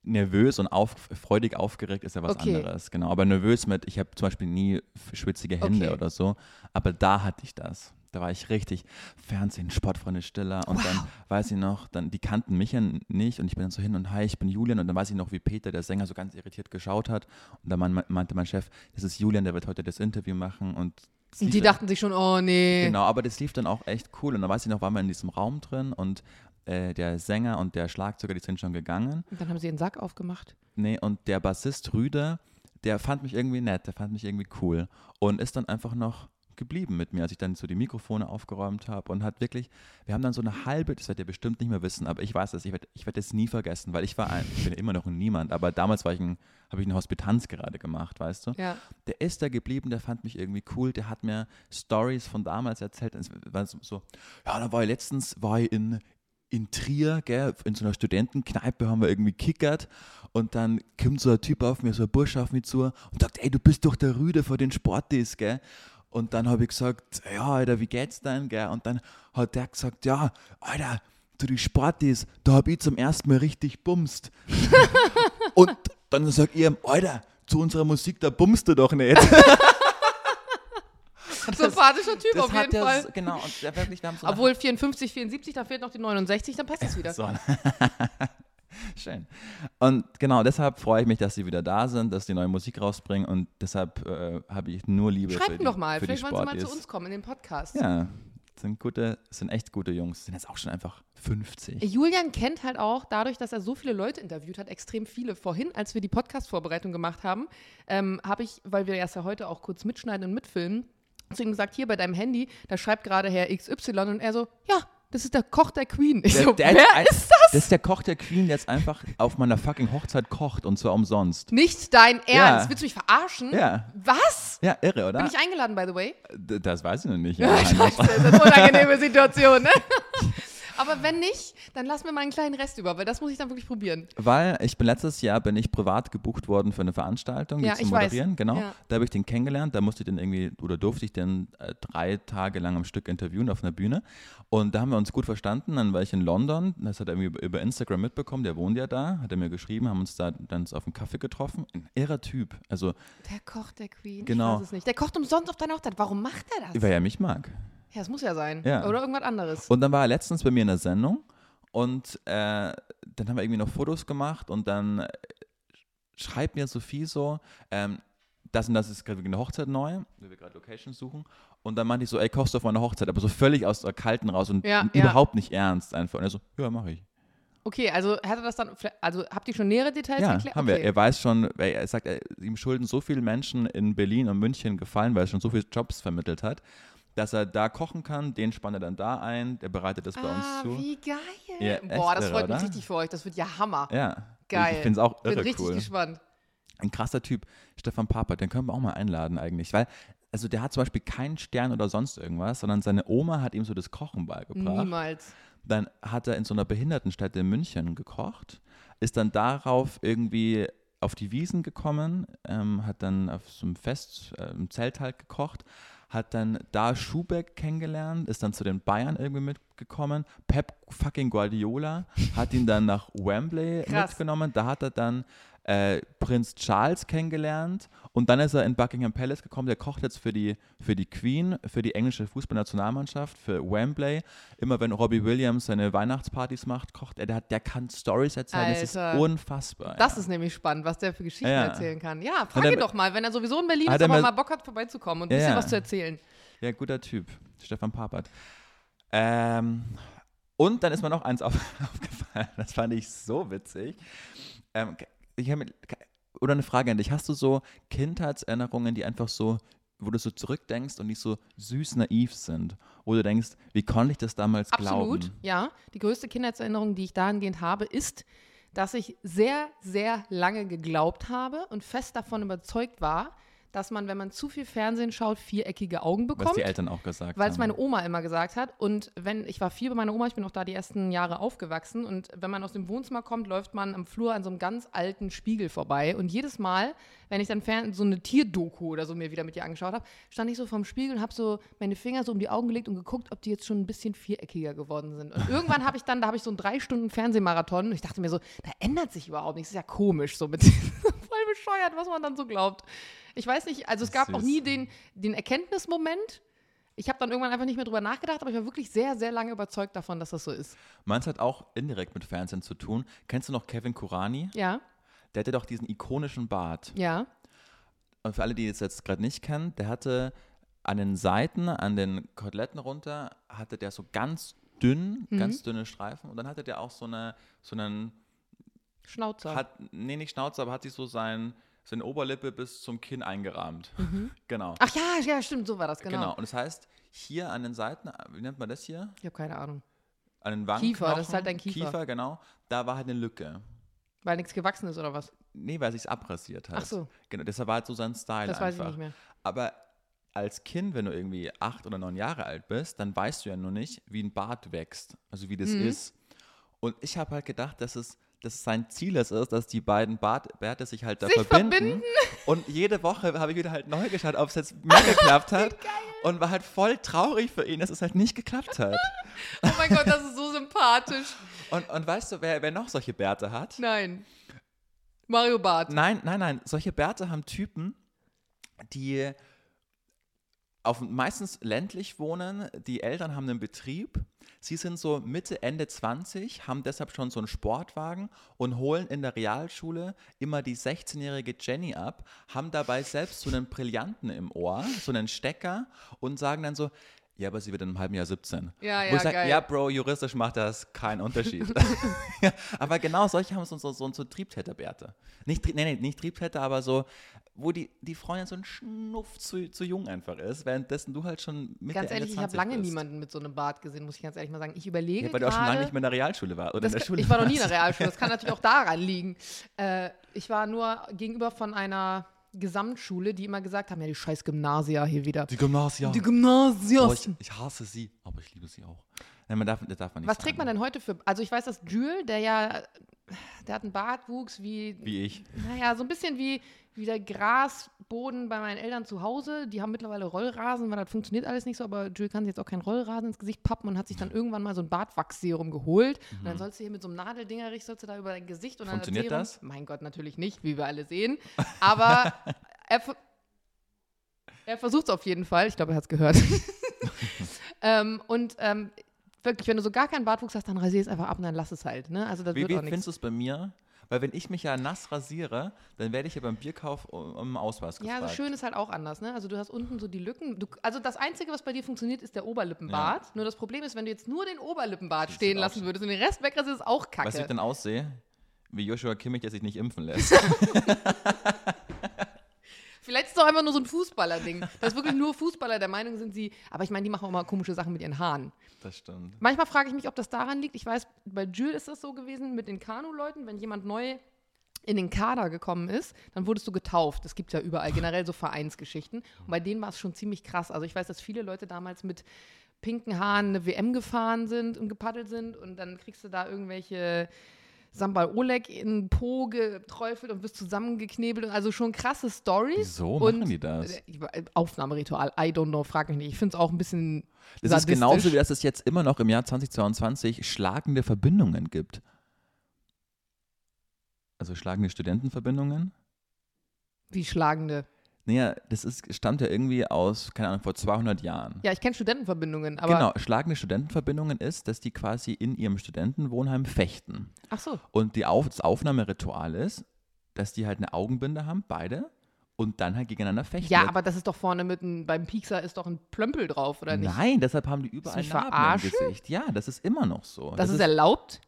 nervös und auf, freudig aufgeregt ist ja was Okay. anderes. Genau, aber nervös mit, ich habe zum Beispiel nie schwitzige Hände Okay. oder so, aber da hatte ich das. Da war ich richtig Fernsehen, Sportfreunde Stiller und dann weiß ich noch, dann die kannten mich ja nicht und ich bin dann so hin und hi, ich bin Julian und dann weiß ich noch, wie Peter, der Sänger, so ganz irritiert geschaut hat und dann mein- meinte mein Chef, das ist Julian, der wird heute das Interview machen und Und die dachten sich schon, oh nee. Genau, aber das lief dann auch echt cool. Und dann weiß ich noch, waren wir in diesem Raum drin und äh, der Sänger und der Schlagzeuger, die sind schon gegangen. Und dann haben sie den Sack aufgemacht. Nee, und der Bassist Rüder, der fand mich irgendwie nett, der fand mich irgendwie cool und ist dann einfach noch geblieben mit mir, als ich dann so die Mikrofone aufgeräumt habe und hat wirklich, wir haben dann so eine halbe, das werdet ihr bestimmt nicht mehr wissen, aber ich weiß es, ich werde ich werd es nie vergessen, weil ich war ein, ich bin immer noch ein Niemand, aber damals war ich ein, habe ich eine Hospitanz gerade gemacht, weißt du? Ja. der ist da geblieben, der fand mich irgendwie cool, der hat mir Stories von damals erzählt. Es war so, so, ja, da war ich letztens, war ich in, in Trier, gell, in so einer Studentenkneipe haben wir irgendwie kickert und dann kommt so ein Typ auf mir, so ein Bursch auf mich zu und sagt, ey, du bist doch der Rüde vor den Sportis, gell. Und dann habe ich gesagt, ja, Alter, wie geht's denn, gell? Und dann hat der gesagt, ja, Alter, du die Sportis, da hab ich zum ersten Mal richtig bumst. *laughs* und dann sag ich ihm, Alter, zu unserer Musik, da bummst du doch nicht. *laughs* Sympathischer Typ Das auf hat jeden der Fall. genau, und wirklich, wir haben so Obwohl 54, 74, da fehlt noch die 69, dann passt es wieder. So. *laughs* *laughs* Schön. Und genau, deshalb freue ich mich, dass sie wieder da sind, dass sie neue Musik rausbringen und deshalb äh, habe ich nur Liebe für Schreibt die, doch mal, für vielleicht wollen sie mal zu uns kommen in den Podcast. Ja, sind gute, sind echt gute Jungs. Sind jetzt auch schon einfach 50. Julian kennt halt auch, dadurch, dass er so viele Leute interviewt hat, extrem viele. Vorhin, als wir die Podcast-Vorbereitung gemacht haben, ähm, habe ich, weil wir erst ja heute auch kurz mitschneiden und mitfilmen, zu ihm gesagt, hier bei deinem Handy, da schreibt gerade Herr XY und er so, ja, das ist der Koch der Queen. Ich so, Der- wer ein- ist das? Das ist der Koch der Queen, der jetzt einfach auf meiner fucking Hochzeit kocht und zwar umsonst. Nicht dein Ernst. Ja. Willst du mich verarschen? Ja. Was? Ja, irre, oder? Bin ich eingeladen, by the way? D- das weiß ich noch nicht. *laughs* Ja, Ja, scheiße, das ist eine unangenehme *laughs* Situation, ne? Aber wenn nicht, dann lass mir mal einen kleinen Rest über, weil das muss ich dann wirklich probieren. Weil ich bin letztes Jahr bin ich privat gebucht worden für eine Veranstaltung, die Ja, zu ich weiß. moderieren, genau. Ja. Da habe ich den kennengelernt, da musste ich den irgendwie oder durfte ich den äh, drei Tage lang am Stück interviewen auf einer Bühne. Und da haben wir uns gut verstanden. Dann war ich in London, das hat er irgendwie über, Instagram mitbekommen, der wohnt ja da, hat er mir geschrieben, haben uns da dann auf einen Kaffee getroffen. Ein irrer Typ. Also, Der Koch der Queen. Genau. Ich weiß es nicht. Der kocht umsonst auf deiner Hochzeit. Warum macht er das? weil er mich mag. Ja, das muss ja sein. Ja. Oder irgendwas anderes. Und dann war er letztens bei mir in der Sendung und äh, dann haben wir irgendwie noch Fotos gemacht und dann äh, schreibt mir Sophie so, ähm, das und das ist gerade wegen der Hochzeit neu, weil wir gerade Locations suchen. Und dann meinte ich so, ey, kochst du auf meiner Hochzeit, aber so völlig aus der Kalten raus und Ja, n- ja. überhaupt nicht ernst einfach. Und er so, ja, mache ich. Okay, also hat er das dann, also habt ihr schon nähere Details Ja, geklärt? haben wir. okay. Er weiß schon, er sagt, er, ihm schulden so viele Menschen in Berlin und München gefallen, weil er schon so viele Jobs vermittelt hat, dass er da kochen kann, den spannt er dann da ein, der bereitet das bei uns ah, zu. wie geil. Ja, Boah, das irre, freut mich oder? richtig für euch. Das wird ja Hammer. Ja, Geil. ich finde es auch Bin irre richtig cool. gespannt. Ein krasser Typ, Stefan Papert, den können wir auch mal einladen eigentlich, weil also der hat zum Beispiel keinen Stern oder sonst irgendwas, sondern seine Oma hat ihm so das Kochen beigebracht. Niemals. Dann hat er in so einer Behindertenstätte in München gekocht, ist dann darauf irgendwie auf die Wiesen gekommen, ähm, hat dann auf so einem Fest, äh, im Zelt halt gekocht, hat dann da Schubeck kennengelernt, ist dann zu den Bayern irgendwie mitgekommen. Pep fucking Guardiola hat ihn dann nach Wembley Krass. mitgenommen. Da hat er dann äh, Prinz Charles kennengelernt und dann ist er in Buckingham Palace gekommen. Der kocht jetzt für die, für die Queen, für die englische Fußballnationalmannschaft, für Wembley. Immer wenn Robbie Williams seine Weihnachtspartys macht, kocht er. Der, hat, der kann Stories erzählen. Das ist Alter. unfassbar. Das ja. ist nämlich spannend, was der für Geschichten Ja. erzählen kann. Ja, frage er- ihn doch mal, wenn er sowieso in Berlin ist, er aber mal Bock hat, vorbeizukommen und ein bisschen was zu erzählen. Ja, guter Typ. Stefan Papert. Ähm, und dann ist mir noch eins auf, *laughs* aufgefallen. Das fand ich so witzig. Ähm, ich hab mit, oder eine Frage an dich. Hast du so Kindheitserinnerungen, die einfach so, wo du so zurückdenkst und die so süß naiv sind? Wo du denkst, wie konnte ich das damals Absolut, glauben? ja. Die größte Kindheitserinnerung, die ich dahingehend habe, ist, dass ich sehr, sehr lange geglaubt habe und fest davon überzeugt war, dass man, wenn man zu viel Fernsehen schaut, viereckige Augen Was bekommt. die Eltern auch gesagt Weil es meine Oma immer gesagt hat. Und wenn, ich war viel bei meiner Oma, ich bin auch da die ersten Jahre aufgewachsen. Und wenn man aus dem Wohnzimmer kommt, läuft man am Flur an so einem ganz alten Spiegel vorbei. Und jedes Mal, wenn ich dann fern, so eine Tierdoku oder so mir wieder mit ihr angeschaut habe, stand ich so vorm Spiegel und habe so meine Finger so um die Augen gelegt und geguckt, ob die jetzt schon ein bisschen viereckiger geworden sind. Und *laughs* irgendwann habe ich dann, da habe ich so einen drei Stunden Fernsehmarathon und ich dachte mir so, da ändert sich überhaupt nichts. Das ist ja komisch, so mit *laughs* bescheuert, was man dann so glaubt. Ich weiß nicht, also es gab auch Süß. nie den, den Erkenntnismoment. Ich habe dann irgendwann einfach nicht mehr drüber nachgedacht, aber ich war wirklich sehr, sehr lange überzeugt davon, dass das so ist. Meins hat auch indirekt mit Fernsehen zu tun. Kennst du noch Kevin Kurani? Ja, Der hatte doch diesen ikonischen Bart. ja. Und für alle, die es jetzt gerade nicht kennen, der hatte an den Seiten, an den Koteletten runter, hatte der so ganz dünn, Mhm. ganz dünne Streifen. Und dann hatte der auch so eine, so einen, Schnauzer. hat, nee, nicht Schnauze, aber hat sich so sein, seine Oberlippe bis zum Kinn eingerahmt. *laughs* Genau. Ach ja, ja, stimmt, so war das, genau. Mhm. genau. Und das heißt, hier an den Seiten, wie nennt man das hier? Ich habe keine Ahnung. An den Wangenknochen. Kiefer, das ist halt dein Kiefer. Kiefer, genau. Da war halt eine Lücke. Weil nichts gewachsen ist oder was? Nee, weil sich's abrasiert hat. Ach so. Genau, deshalb war halt so sein Style Das einfach. weiß ich nicht mehr. Aber als Kind, wenn du irgendwie acht oder neun Jahre alt bist, dann weißt du ja nur nicht, wie ein Bart wächst, also wie das Mhm. ist. Und ich habe halt gedacht, dass es dass sein Ziel es ist, dass die beiden Bart, Bärte sich halt da Sich verbinden. verbinden. Und jede Woche habe ich wieder halt neu geschaut, ob es jetzt mehr geklappt hat. *laughs* Und war halt voll traurig für ihn, dass es halt nicht geklappt hat. *laughs* Oh mein Gott, das ist so sympathisch. Und, und weißt du, wer, wer noch solche Bärte hat? Nein. Mario Bart. Nein, nein, nein. Solche Bärte haben Typen, die auf meistens ländlich wohnen. Die Eltern haben einen Betrieb. Sie sind so Mitte, Ende 20, haben deshalb schon so einen Sportwagen und holen in der Realschule immer die 16-jährige Jenny ab, haben dabei selbst so einen Brillanten im Ohr, so einen Stecker und sagen dann so, ja, aber sie wird in einem halben Jahr 17. Ja, Wo ja, ich sag, geil. ja, Bro, juristisch macht das keinen Unterschied. *laughs* *laughs* ja, aber genau solche haben so, so, so, so Triebtäterbärte. Nicht, nee, nee, nicht Triebtäter, aber so, wo die, die Freundin so ein Schnuff zu, zu jung einfach ist, währenddessen du halt schon mit Ganz ehrlich, ich habe lange bist. niemanden mit so einem Bart gesehen, muss ich ganz ehrlich mal sagen. Ich überlege Ja, weil du auch schon lange nicht mehr in der Realschule warst. Oder in der kann- Schule ich war noch nie in der. Realschule. Das kann *laughs* natürlich auch daran liegen. Äh, ich war nur gegenüber von einer Gesamtschule, die immer gesagt haben, ja, die scheiß Gymnasia hier wieder. Die Gymnasia. Die Oh, Gymnasias. ich, ich hasse sie, aber ich liebe sie auch. Nein, man darf, das darf man nicht Was trägt man denn heute für, also ich weiß, dass Jules, der ja, der hat einen Bartwuchs wie, Wie ich. naja, so ein bisschen wie, wie der Grasboden bei meinen Eltern zu Hause. Die haben mittlerweile Rollrasen, weil das funktioniert alles nicht so, aber Jules kann sich jetzt auch keinen Rollrasen ins Gesicht pappen und hat sich dann irgendwann mal so ein Bartwachsserum geholt. Und dann sollst du hier mit so einem Nadeldingerich, sollst du da über dein Gesicht und dann Mhm. Funktioniert Serum. das? Mein Gott, natürlich nicht, wie wir alle sehen. Aber *laughs* er, er versucht es auf jeden Fall. Ich glaube, er hat es gehört. *laughs* ähm, und ähm, wirklich, wenn du so gar keinen Bartwuchs hast, dann rasier es einfach ab und dann lass es halt. Ne? Also das Wie, wird wie auch nichts. findest du es bei mir? Weil wenn ich mich ja nass rasiere, dann werde ich ja beim Bierkauf um, Ausweis Ja, gefragt. so schön ist halt auch anders, ne? Also du hast unten so die Lücken. Du, also das Einzige, was bei dir funktioniert, ist der Oberlippenbart. Nur das Problem ist, wenn du jetzt nur den Oberlippenbart stehen lassen würdest und den Rest wegrasierst, ist auch kacke. Wie ich dann aussehe? Wie Joshua Kimmich, der sich nicht impfen lässt. *laughs* *laughs* Vielleicht ist es doch einfach nur so ein Fußballer-Ding. Dass wirklich nur Fußballer der Meinung sind, sie. Aber ich meine, die machen auch mal komische Sachen mit ihren Haaren. das stimmt. Manchmal frage ich mich, ob das daran liegt. Ich weiß, bei Jules ist das so gewesen mit den Kanu-Leuten, wenn jemand neu in den Kader gekommen ist, dann wurdest du getauft. Es gibt ja überall generell so Vereinsgeschichten. Und bei denen war es schon ziemlich krass. Also ich weiß, dass viele Leute damals mit pinken Haaren eine WM gefahren sind und gepaddelt sind und dann kriegst du da irgendwelche Sambal Oleg in den Po geträufelt und wirst zusammengeknebelt. Und Also schon krasse Stories. Wieso und machen die das? äh, Aufnahmeritual, I don't know, frag mich nicht. Ich finde es auch ein bisschen Das ist genauso, wie dass es jetzt immer noch im Jahr 2022 schlagende Verbindungen gibt. Also schlagende Studentenverbindungen. wie schlagende. Naja, das ist, stammt ja irgendwie aus, keine Ahnung, vor 200 Jahren. Ja, ich kenne Studentenverbindungen, aber. genau, schlagende Studentenverbindungen ist, dass die quasi in ihrem Studentenwohnheim fechten. Ach so. Und die Auf das Aufnahmeritual ist, dass die halt eine Augenbinde haben, beide, und dann halt gegeneinander fechten. Ja, aber das ist doch vorne mit ein, beim Piekser ist doch ein Plömpel drauf, oder nicht? Nein, deshalb haben die überall Narben im? Gesicht. Ja, das ist immer noch so. Das, ist erlaubt?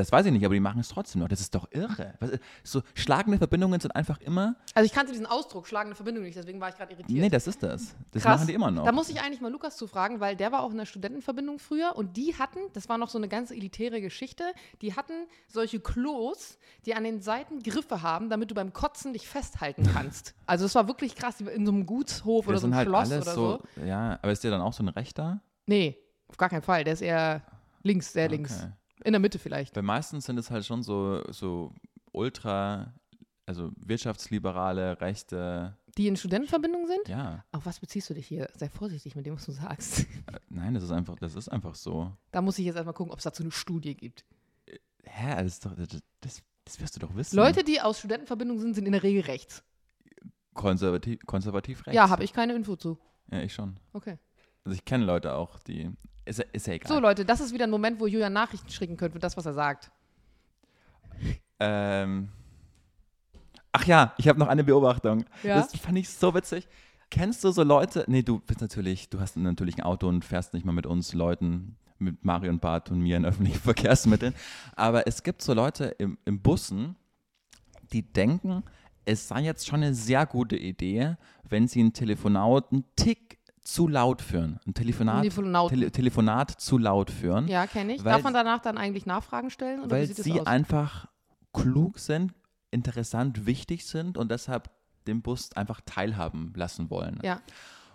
Das weiß ich nicht, aber die machen es trotzdem noch. Das ist doch irre. Was, so schlagende Verbindungen sind einfach immer. Also ich kannte diesen Ausdruck, schlagende Verbindung nicht, deswegen war ich gerade irritiert. Nee, das ist das. Das Krass. machen die immer noch. Da muss ich eigentlich mal Lukas zu fragen, weil der war auch in der Studentenverbindung früher und die hatten, das war noch so eine ganz elitäre Geschichte, die hatten solche Klos, die an den Seiten Griffe haben, damit du beim Kotzen dich festhalten *laughs* kannst. Also es war wirklich krass, in so einem Gutshof Wir oder so einem halt Schloss alles oder so, so. Ja, aber ist der dann auch so ein Rechter? Nee, auf gar keinen Fall. Der ist eher links, sehr links. In der Mitte vielleicht. Weil meistens sind es halt schon so, so ultra, also wirtschaftsliberale, rechte, Die in Studentenverbindung sind? ja. Auf was beziehst du dich hier? Sei vorsichtig mit dem, was du sagst. Äh, Nein, das ist einfach, das ist einfach so. Da muss ich jetzt erstmal gucken, ob es dazu eine Studie gibt. Hä, das ist doch, das, das wirst du doch wissen. Leute, die aus Studentenverbindung sind, sind in der Regel rechts. Konservativ, konservativ rechts. Ja, habe ich keine Info zu. Ja, ich schon. Okay. Also ich kenne Leute auch, die, ist, ja- ist ja egal. So, Leute, das ist wieder ein Moment, wo Julian Nachrichten schicken könnte für das, was er sagt. Ähm. Ach ja, ich habe noch eine Beobachtung. Ja? Das fand ich so witzig. Kennst du so Leute? Nee, du bist natürlich, du hast natürlich ein Auto und fährst nicht mal mit uns Leuten, mit Mario und Bart und mir in öffentlichen *laughs* Verkehrsmitteln. Aber es gibt so Leute im, im Bussen, die denken, es sei jetzt schon eine sehr gute Idee, wenn sie ein Telefonat einen Tick zu laut führen. Ein Telefonat. Tele Telefonat zu laut führen. Ja, kenne ich. Darf man danach dann eigentlich Nachfragen stellen? Weil sie aus? einfach klug sind, interessant, wichtig sind und deshalb den Bus einfach teilhaben lassen wollen. Ja.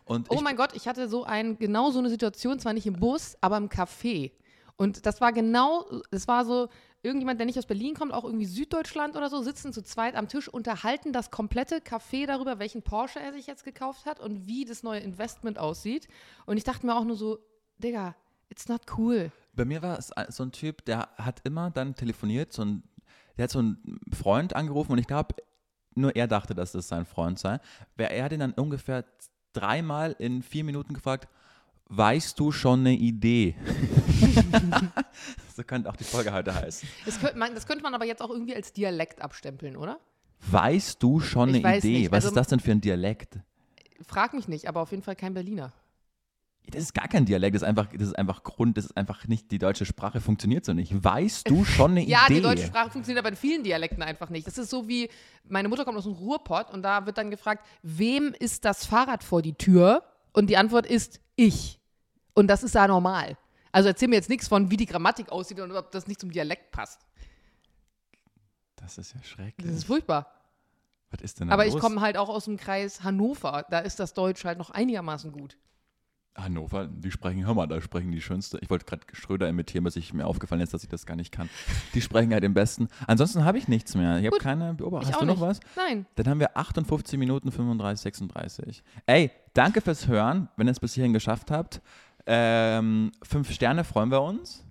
Und Oh mein Gott, ich hatte so ein, genau so eine Situation, zwar nicht im Bus, aber im Café. Und das war genau, das war so, irgendjemand, der nicht aus Berlin kommt, auch irgendwie Süddeutschland oder so, sitzen zu zweit am Tisch, unterhalten das komplette Café darüber, welchen Porsche er sich jetzt gekauft hat und wie das neue Investment aussieht. Und ich dachte mir auch nur so, Digga, it's not cool. bei mir war es so ein Typ, der hat immer dann telefoniert, so ein, der hat so einen Freund angerufen und ich glaube, nur er dachte, dass das sein Freund sei. Er hat ihn dann ungefähr dreimal in vier Minuten gefragt, weißt du schon eine Idee? *laughs* so könnte auch die Folge heute heißen. Das könnte, man, das könnte man aber jetzt auch irgendwie als Dialekt abstempeln, oder? Weißt du schon eine Idee? nicht. Was Also- ist das denn für ein Dialekt? Frag mich nicht, aber auf jeden Fall kein Berliner. Das ist gar kein Dialekt, das ist einfach, das ist einfach Grund, das ist einfach nicht, die deutsche Sprache funktioniert so nicht. Weißt du schon eine *laughs* Ja, Idee? die deutsche Sprache funktioniert aber in vielen Dialekten einfach nicht. Das ist so wie, meine Mutter kommt aus dem Ruhrpott und da wird dann gefragt, wem ist das Fahrrad vor die Tür? Und die Antwort ist ich. Und das ist da normal. Also erzähl mir jetzt nichts von, wie die Grammatik aussieht und ob das nicht zum Dialekt passt. Das ist ja schrecklich. Das ist furchtbar. Was ist denn da Aber ich los? komme halt auch aus dem Kreis Hannover. Da ist das Deutsch halt noch einigermaßen gut. Hannover, die sprechen, hör mal, da sprechen die schönste. Ich wollte gerade Schröder imitieren, was ich mir aufgefallen ist, dass ich das gar nicht kann. Die sprechen halt am besten. Ansonsten habe ich nichts mehr. Ich habe keine Beobachtung. Hast du noch nicht. was? Nein. Dann haben wir 58 Minuten 35, 36. Ey, danke fürs Hören, wenn ihr es bis hierhin geschafft habt. Ähm, fünf Sterne freuen wir uns.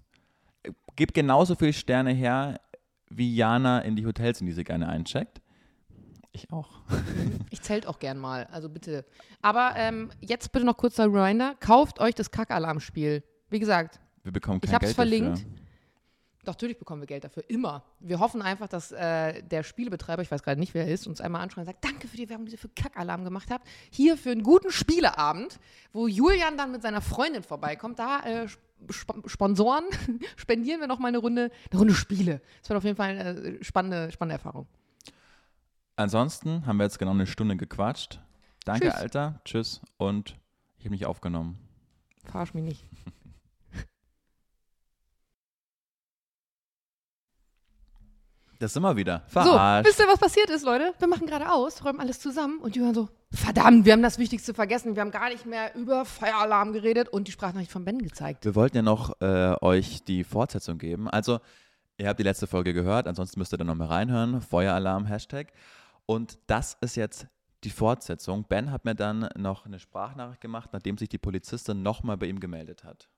Gebt genauso viele Sterne her, wie Jana in die Hotels, in die sie gerne eincheckt. Ich auch. *laughs* Ich zählt auch gern mal, also bitte. Aber ähm, jetzt bitte noch kurzer Reminder: Kauft euch das Kackalarmspiel. Wie gesagt, Wir bekommen kein Ich hab's Geld verlinkt. dafür. natürlich bekommen wir Geld dafür, immer. Wir hoffen einfach, dass äh, der Spielebetreiber, ich weiß gerade nicht, wer er ist, uns einmal anschaut und sagt, danke für die Werbung, die ihr für Kackalarm gemacht habt. Hier für einen guten Spieleabend, wo Julian dann mit seiner Freundin vorbeikommt. Da äh, Sp Sponsoren *laughs* spendieren wir noch mal eine Runde, eine Runde Spiele. Das wird auf jeden Fall eine spannende, spannende Erfahrung. Ansonsten haben wir jetzt genau eine Stunde gequatscht. Danke, Tschüss. Alter. Tschüss. Und ich habe mich aufgenommen. Verarsch mich nicht. *laughs* Das sind wir wieder. So, Verarscht. wisst ihr, was passiert ist, Leute? Wir machen gerade aus, räumen alles zusammen und Julian so, verdammt, wir haben das Wichtigste vergessen. Wir haben gar nicht mehr über Feueralarm geredet und die Sprachnachricht von Ben gezeigt. Wir wollten ja noch äh, euch die Fortsetzung geben. Also, ihr habt die letzte Folge gehört, ansonsten müsst ihr da nochmal reinhören. Feueralarm, Hashtag. Und das ist jetzt die Fortsetzung. Ben hat mir dann noch eine Sprachnachricht gemacht, nachdem sich die Polizistin nochmal bei ihm gemeldet hat.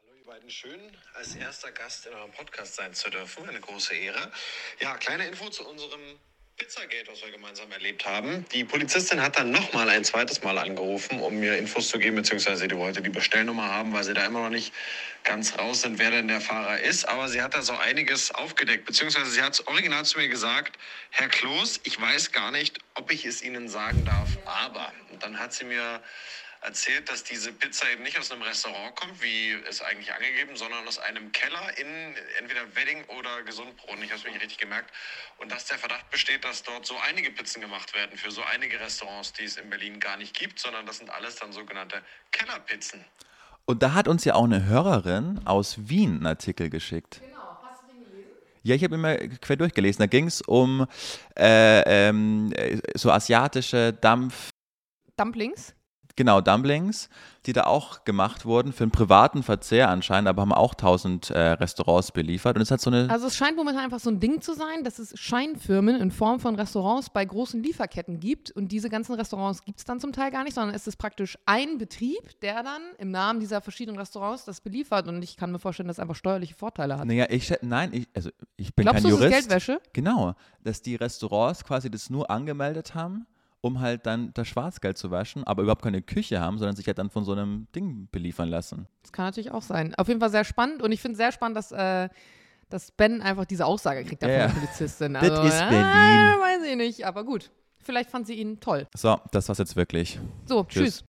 Hallo ihr beiden, schön als erster Gast in eurem Podcast sein zu dürfen. Eine große Ehre. Ja, kleine Info zu unserem Pizzagate, was wir gemeinsam erlebt haben. Die Polizistin hat dann nochmal ein zweites Mal angerufen, um mir Infos zu geben, beziehungsweise die wollte die Bestellnummer haben, weil sie da immer noch nicht ganz raus sind, wer denn der Fahrer ist. Aber sie hat da so einiges aufgedeckt, beziehungsweise sie hat original zu mir gesagt, Herr Kloß, ich weiß gar nicht, ob ich es Ihnen sagen darf, aber. Und dann hat sie mir erzählt, dass diese Pizza eben nicht aus einem Restaurant kommt, wie es eigentlich angegeben, sondern aus einem Keller in entweder Wedding oder Gesundbrunnen. Ich habe es mir nicht richtig gemerkt. Und dass der Verdacht besteht, dass dort so einige Pizzen gemacht werden für so einige Restaurants, die es in Berlin gar nicht gibt, sondern das sind alles dann sogenannte Kellerpizzen. Und da hat uns ja auch eine Hörerin aus Wien einen Artikel geschickt. Genau, hast du den gelesen? Ja, ich habe immer quer durchgelesen. Da ging es um äh, ähm, äh, so asiatische Dampf, Dumplings? Genau, Dumplings, die da auch gemacht wurden für einen privaten Verzehr anscheinend, aber haben auch 1000 äh, Restaurants beliefert. Und es hat so eine. Also es scheint momentan einfach so ein Ding zu sein, dass es Scheinfirmen in Form von Restaurants bei großen Lieferketten gibt. Und diese ganzen Restaurants gibt es dann zum Teil gar nicht, sondern es ist praktisch ein Betrieb, der dann im Namen dieser verschiedenen Restaurants das beliefert. Und ich kann mir vorstellen, dass es einfach steuerliche Vorteile hat. naja, ich, nein, ich, also ich bin Glaubst kein du, es ist Jurist. Geldwäsche? Genau, dass die Restaurants quasi das nur angemeldet haben, um halt dann das Schwarzgeld zu waschen, aber überhaupt keine Küche haben, sondern sich halt dann von so einem Ding beliefern lassen. Das kann natürlich auch sein. Auf jeden Fall sehr spannend. Und ich finde es sehr spannend, dass, äh, dass Ben einfach diese Aussage kriegt da Ja, von der Polizistin. Das Also, ist äh, Berlin. Weiß ich nicht, aber gut. Vielleicht fand sie ihn toll. So, das war's jetzt wirklich. So, Tschüss. tschüss.